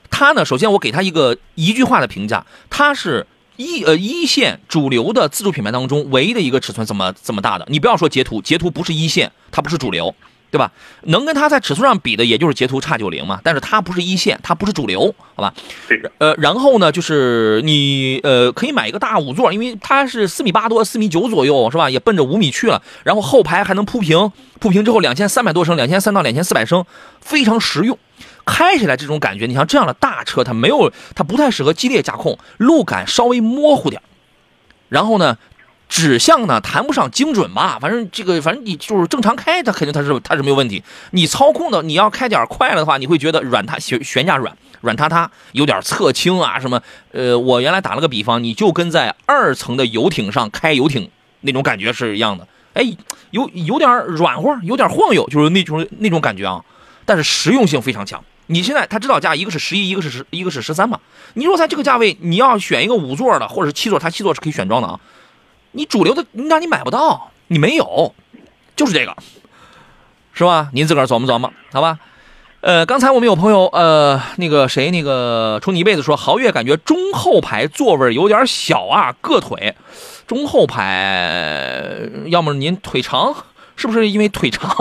[SPEAKER 1] 它呢，首先我给它一个一句话的评价，它是一呃一线主流的自主品牌当中唯一的一个尺寸这么这么大的。你不要说捷途，捷途不是一线，它不是主流，对吧？能跟它在尺寸上比的，也就是捷途叉九零嘛。但是它不是一线，它不是主流，好吧？呃，然后呢，就是你呃可以买一个大五座，因为它是四米八多、四米九左右，是吧？也奔着五米去了。然后后排还能铺平，铺平之后两千三百多升，两千三到两千四百升，非常实用。开起来这种感觉，你像这样的大车，它没有，它不太适合激烈驾控，路感稍微模糊点。然后呢，指向呢谈不上精准吧，反正这个反正你就是正常开，它肯定它是它是没有问题。你操控的你要开点快了的话，你会觉得软塌悬悬架软软塌塌，有点侧倾啊什么。呃，我原来打了个比方，你就跟在二层的游艇上开游艇那种感觉是一样的。哎，有有点软和，有点晃悠，就是那种那种感觉啊。但是实用性非常强。你现在它指导价一个是十一，一个是十，一个是十三嘛。你如果在这个价位，你要选一个五座的或者是七座，它七座是可以选装的啊。你主流的，那你买不到，你没有，就是这个，是吧？您自个儿琢磨琢磨，好吧？呃，刚才我们有朋友，呃，那个谁，那个冲你一辈子说，豪越感觉中后排座位有点小啊，硌腿。中后排，要么您腿长，是不是因为腿长？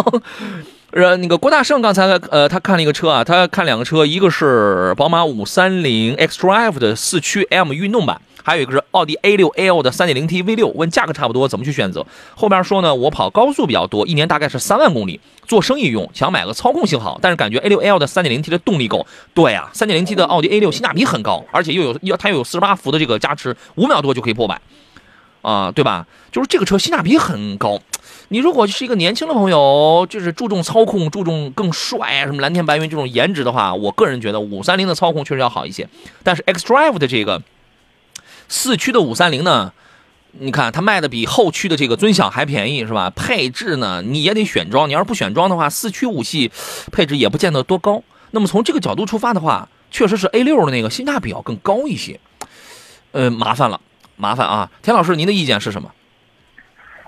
[SPEAKER 1] 呃，那个郭大胜刚才呃，他看了一个车啊，他看两个车，一个是宝马五三零 xDrive 的四驱 M 运动版，还有一个是奥迪 A 六 L 的三点零 T V 六。问价格差不多，怎么去选择？后边说呢，我跑高速比较多，一年大概是三万公里，做生意用，想买个操控性好，但是感觉 A 六 L 的三点零 T 的动力够。对啊，三点零 T 的奥迪 A 六性价比很高，而且又有要它又有四十八伏的这个加持，五秒多就可以破百。啊，对吧？就是这个车性价比很高。你如果是一个年轻的朋友，就是注重操控、注重更帅啊，什么蓝天白云这种颜值的话，我个人觉得五三零的操控确实要好一些。但是 xDrive 的这个四驱的五三零呢，你看它卖的比后驱的这个尊享还便宜，是吧？配置呢你也得选装，你要是不选装的话，四驱五系配置也不见得多高。那么从这个角度出发的话，确实是 A 六的那个性价比要更高一些。呃，麻烦了。麻烦啊，田老师，您的意见是什么？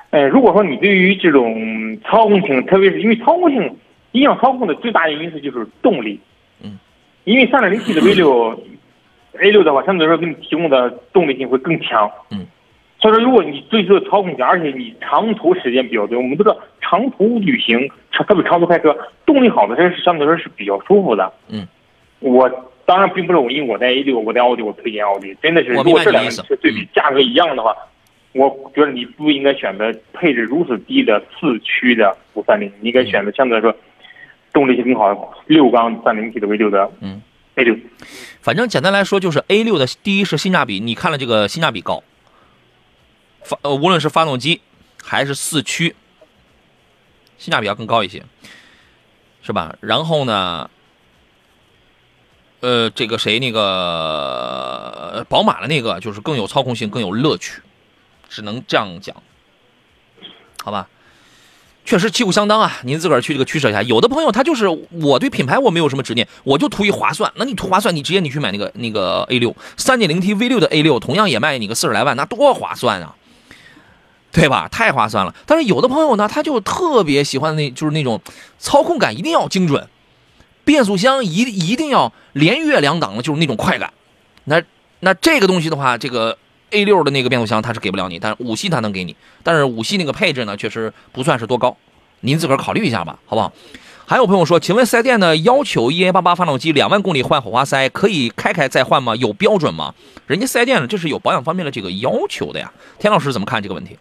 [SPEAKER 2] 呃，如果说你对于这种操控性，特别是因为操控性影响操控的最大的因素就是动力，
[SPEAKER 1] 嗯，
[SPEAKER 2] 因为三点零 T 的 V 六 A 六的话，相对来说给你提供的动力性会更强，
[SPEAKER 1] 嗯，
[SPEAKER 2] 所以说如果你追求操控性，而且你长途时间比较多，我们都知道长途旅行，特别长途开车，动力好的车是相对来说是比较舒服的，
[SPEAKER 1] 嗯，
[SPEAKER 2] 我当然并不是我因为我在 A 六，我在奥迪，我推荐奥迪，真的是如果这两个车对比价格一样的话。我觉得你不应该选择配置如此低的四驱的五三零，你应该选择相对来说动力性更好的六缸三零 T 的 V 六的
[SPEAKER 1] 嗯
[SPEAKER 2] A 六。
[SPEAKER 1] 反正简单来说，就是 A 六的第一是性价比，你看了这个性价比高，发呃无论是发动机还是四驱，性价比要更高一些，是吧？然后呢，呃，这个谁那个宝马的那个就是更有操控性，更有乐趣，只能这样讲，好吧？确实旗鼓相当啊！您自个儿去这个取舍一下。有的朋友他就是我对品牌我没有什么执念，我就图一划算。那你图划算，你直接你去买那个那个 A 六三点零 T V 六的 A 六，同样也卖你个四十来万，那多划算啊，对吧？太划算了。但是有的朋友呢，他就特别喜欢那就是那种操控感一定要精准，变速箱一一定要连跃两档的，就是那种快感。那那这个东西的话，这个 A 六的那个变速箱它是给不了你，但是五系它能给你。但是五系那个配置呢，确实不算是多高，您自个儿考虑一下吧，好不好？还有朋友说，请问四 S 店呢要求 EA 八八发动机两万公里换火花塞，可以开开再换吗？有标准吗？人家四 S 店呢这是有保养方面的这个要求的呀。田老师怎么看这个问题？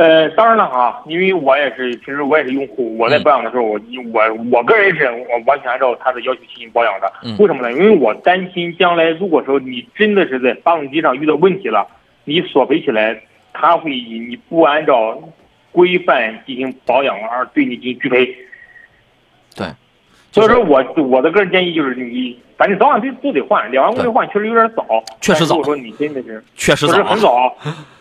[SPEAKER 2] 呃，当然了哈，因为我也是平时我也是用户，我在保养的时候，我我我个人是我完全按照他的要求进行保养的。
[SPEAKER 1] 嗯
[SPEAKER 2] 为什么呢？因为我担心将来如果说你真的是在发动机上遇到问题了，你索赔起来，他会以你不按照规范进行保养而对你进行拒赔。
[SPEAKER 1] 对，
[SPEAKER 2] 所以说我我的个人建议就是你，反正早晚都都得换，两万公里换确实有点早，
[SPEAKER 1] 确实早
[SPEAKER 2] 但如果说你真的是
[SPEAKER 1] 确实早、
[SPEAKER 2] 很早，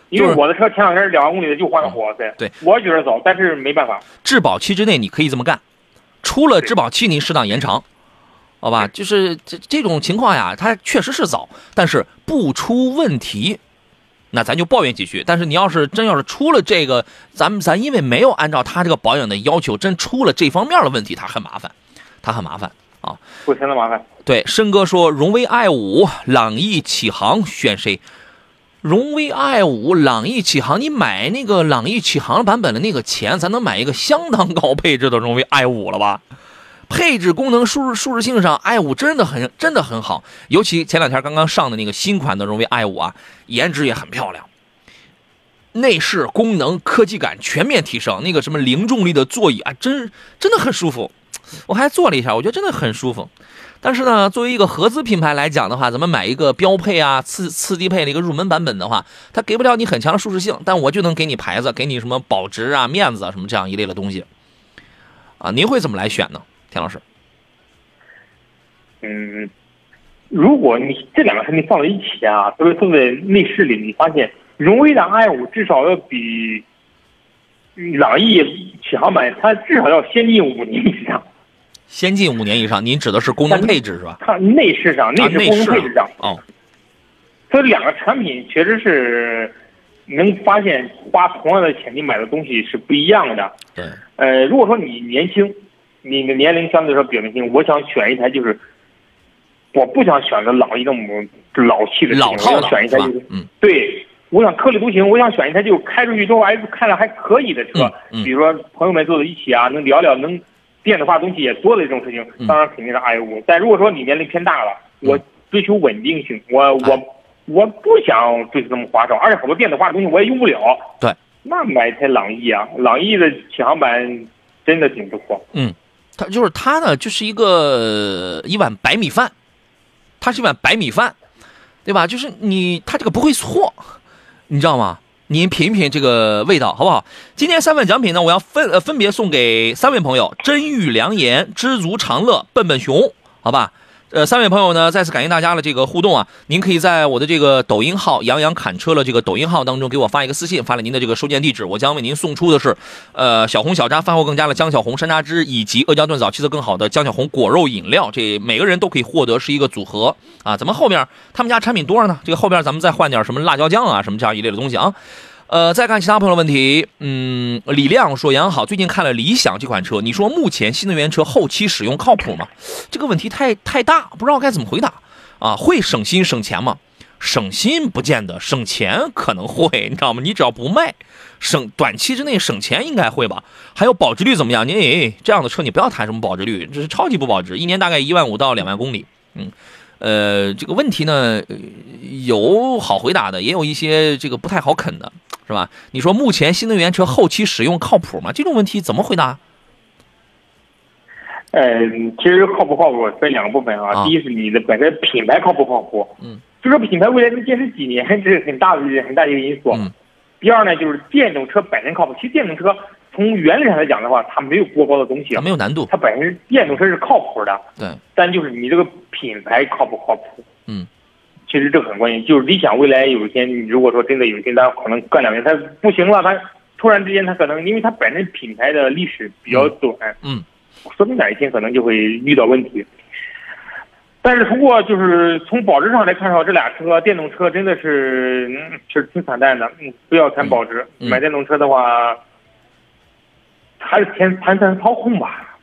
[SPEAKER 2] 因为我的车前两天两万公里的就换了火花塞，
[SPEAKER 1] 对
[SPEAKER 2] 我觉得早，但是没办法，
[SPEAKER 1] 质保期之内你可以这么干，出了质保期您适当延长，好吧？就是这这种情况呀，它确实是早，但是不出问题，那咱就抱怨几句。但是你要是真要是出了这个，咱们咱因为没有按照他这个保养的要求，真出了这方面的问题，他很麻烦，他很麻烦啊。
[SPEAKER 2] 会相当麻烦。
[SPEAKER 1] 对，申哥说荣威 i 五、朗逸、启航选谁？荣威 i 五、朗逸、启航，你买那个朗逸启航版本的那个钱，咱能买一个相当高配置的荣威 i 五了吧？配置、功能、舒适舒适性上，i 五真的很真的很好。尤其前两天刚刚上的那个新款的荣威 i 五啊，颜值也很漂亮，内饰、功能、科技感全面提升。那个什么零重力的座椅啊，真真的很舒服。我还坐了一下，我觉得真的很舒服。但是呢，作为一个合资品牌来讲的话，咱们买一个标配啊、次次低配的一个入门版本的话，它给不了你很强的舒适性，但我就能给你牌子，给你什么保值啊、面子啊什么这样一类的东西。啊，您会怎么来选呢，田老师？
[SPEAKER 2] 嗯，如果你这两个产品放在一起啊，特别放在内饰里，你发现荣威的 i 五至少要比朗逸启航版它至少要先进五年以上。
[SPEAKER 1] 先进五年以上，您指的是功能配置是吧？
[SPEAKER 2] 它内饰上、内
[SPEAKER 1] 啊，
[SPEAKER 2] 饰功能配置上，
[SPEAKER 1] 哦，
[SPEAKER 2] 这两个产品确实是能发现花同样的钱你买的东西是不一样的。
[SPEAKER 1] 对，
[SPEAKER 2] 呃，如果说你年轻，你的年龄相对来说比较年轻，我想选一台就是，我不想选择老一种老气的车
[SPEAKER 1] 老套的
[SPEAKER 2] 我想选一台就是，，
[SPEAKER 1] 是吧嗯，
[SPEAKER 2] 对，我想颗粒独行，我想选一台就开出去之后哎看着还可以的车，
[SPEAKER 1] 嗯嗯。
[SPEAKER 2] 比如说朋友们坐在一起啊，能聊聊，能电子化东西也多的这种事情
[SPEAKER 1] 嗯，
[SPEAKER 2] 当然肯定是 i 五。但如果说你年龄偏大了，我追求稳定性，我我、
[SPEAKER 1] 哎
[SPEAKER 2] 我不想追求那么花哨，而且好多电子化的东西我也用不了。
[SPEAKER 1] 对，
[SPEAKER 2] 那买一台朗逸啊，朗逸的启航版真的挺不错。
[SPEAKER 1] 嗯它就是它呢，就是一个一碗白米饭，它是一碗白米饭，对吧？就是你它这个不会错，你知道吗？您品品这个味道好不好？今天三份奖品呢，我要分呃分别送给三位朋友：真玉良言、知足常乐、笨笨熊，好吧？呃，三位朋友呢，再次感谢大家的这个互动啊！您可以在我的这个抖音号“杨洋侃车”的这个抖音号当中给我发一个私信，发了您的这个收件地址，我将为您送出的是，呃，小红小扎饭后更佳的姜小红山楂汁以及阿胶炖枣气色更好的姜小红果肉饮料，这每个人都可以获得是一个组合啊！咱们后面他们家产品多着呢，这个后边咱们再换点什么辣椒酱啊什么这样一类的东西啊。呃，再看其他朋友的问题，嗯，李亮说：“杨好，最近看了理想这款车，你说目前新能源车后期使用靠谱吗？这个问题太太大，不知道该怎么回答啊。会省心省钱吗？省心不见得，省钱可能会，你知道吗？你只要不卖，省短期之内省钱应该会吧。还有保值率怎么样？你哎这样的车你不要谈什么保值率，这是超级不保值，一年大概一万五到两万公里。嗯，呃，这个问题呢，呃有好回答的，也有一些这个不太好啃的，是吧？你说目前新能源车后期使用靠谱吗？这种问题怎么回答？
[SPEAKER 2] 嗯，其实靠不靠谱分两个部分啊。
[SPEAKER 1] 啊
[SPEAKER 2] 第一是你的本身品牌靠不靠谱，
[SPEAKER 1] 嗯，
[SPEAKER 2] 就说品牌未来能坚持几年，这是很大的很大的一个因素。
[SPEAKER 1] 嗯
[SPEAKER 2] 第二呢，就是电动车本身靠谱。其实电动车从原理上来讲的话，它没有过高的东西
[SPEAKER 1] 它，没有难度，
[SPEAKER 2] 它本身电动车是靠谱的，
[SPEAKER 1] 对，
[SPEAKER 2] 但就是你这个品牌靠不靠谱？
[SPEAKER 1] 嗯，
[SPEAKER 2] 其实这个很关键。就是理想未来有一天，你如果说真的有一天它可能干两年它不行了，它突然之间它可能因为它本身品牌的历史比较短，
[SPEAKER 1] 嗯，
[SPEAKER 2] 说不定哪一天可能就会遇到问题。但是通过就是从保值上来看的话，这俩车电动车真的是嗯是挺惨淡的。嗯，不要谈保值，
[SPEAKER 1] 嗯
[SPEAKER 2] 买电动车的话，还是谈谈谈操控吧，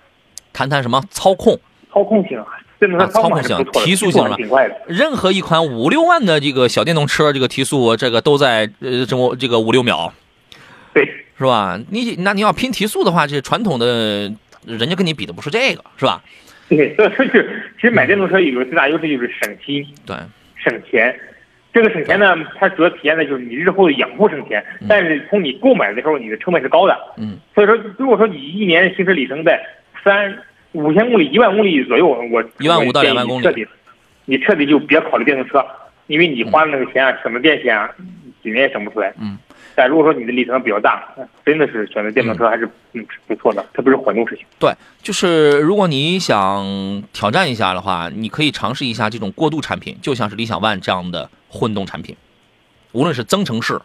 [SPEAKER 1] 谈谈什么操控？
[SPEAKER 2] 操控性，电动车
[SPEAKER 1] 啊
[SPEAKER 2] 操控
[SPEAKER 1] 性提速性了
[SPEAKER 2] 挺快的。
[SPEAKER 1] 任何一款五六万的这个小电动车，这个提速这个都在呃这么这个五六秒，
[SPEAKER 2] 对，
[SPEAKER 1] 是吧？你那你要拼提速的话，这传统的人家跟你比的不是这个，是吧？
[SPEAKER 2] 对，这就是其实买电动车有个最大优势就是省心。
[SPEAKER 1] 对，
[SPEAKER 2] 省钱。这个省钱呢，它主要体现在就是你日后的养护省钱，但是从你购买的时候，你的成本是高的。
[SPEAKER 1] 嗯，
[SPEAKER 2] 所以说，如果说你一年行驶里程在三五千公里、一万公里左右，我
[SPEAKER 1] 15000到
[SPEAKER 2] 我建议
[SPEAKER 1] 2万公里
[SPEAKER 2] 你彻底，你彻底就别考虑电动车，因为你花的那个钱啊，省的电钱啊，几年也省不出来。
[SPEAKER 1] 嗯。
[SPEAKER 2] 但如果说你的里程比较大，真的是选择电动车还是嗯是不错的，特别是混动车型。
[SPEAKER 1] 对，就是如果你想挑战一下的话，你可以尝试一下这种过渡产品，就像是理想 ONE 这样的混动产品，无论是增程式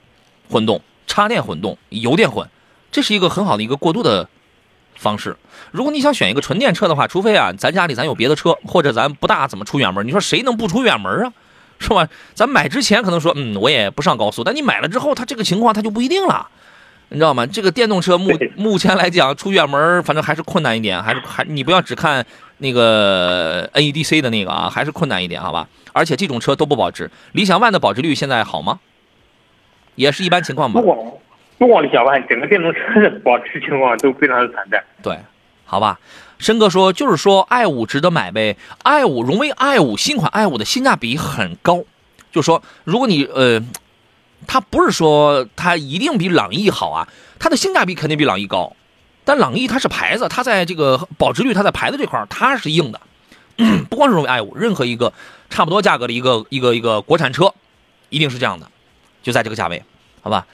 [SPEAKER 1] 混动、插电混动、油电混，这是一个很好的一个过渡的方式。如果你想选一个纯电车的话，除非啊，咱家里咱有别的车，或者咱不大怎么出远门，你说谁能不出远门啊？是吧？咱买之前可能说，嗯，我也不上高速，但你买了之后，它这个情况它就不一定了。你知道吗？这个电动车目目前来讲，出远门反正还是困难一点，还是还你不要只看那个 NEDC 的那个啊，还是困难一点，好吧？而且这种车都不保值。理想 ONE 的保值率现在好吗？也是一般情况吧
[SPEAKER 2] 不。光不光理想 ONE，整个电动车的保值情况都非常的惨淡。
[SPEAKER 1] 对，好吧。申哥说，就是说 i 五值得买呗。i 五荣威 i 五新款 i 五的性价比很高，就说如果你呃，它不是说它一定比朗逸好啊，它的性价比肯定比朗逸高。但朗逸它是牌子，它在这个保值率，它在牌子这块它是硬的。不光是荣威 i 五，任何一个差不多价格的一个一个一个国产车，一定是这样的，就在这个价位，好吧？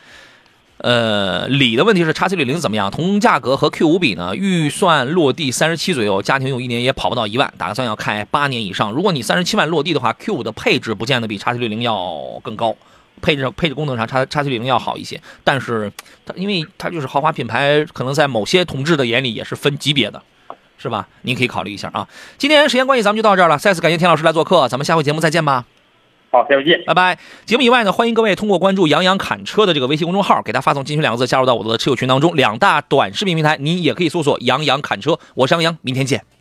[SPEAKER 1] 呃，李的问题是叉 C 六零怎么样？同价格和 Q 五比呢？预算落地三十七左右，家庭用一年也跑不到一万，打算要开八年以上。如果你三十七万落地的话，Q 五的配置不见得比叉 C 六零要更高，配置配置功能上叉叉七六零要好一些。但是它因为它就是豪华品牌，可能在某些同志的眼里也是分级别的，是吧？您可以考虑一下啊。今天时间关系，咱们就到这儿了。再次感谢田老师来做客，咱们下回节目再见吧。
[SPEAKER 2] 好，下回见。
[SPEAKER 1] 拜拜。节目以外呢，欢迎各位通过关注“杨洋侃车”的这个微信公众号，给他发送“进群”两个字，加入到我的车友群当中。两大短视频平台，你也可以搜索“杨洋侃车”。我是杨洋，明天见。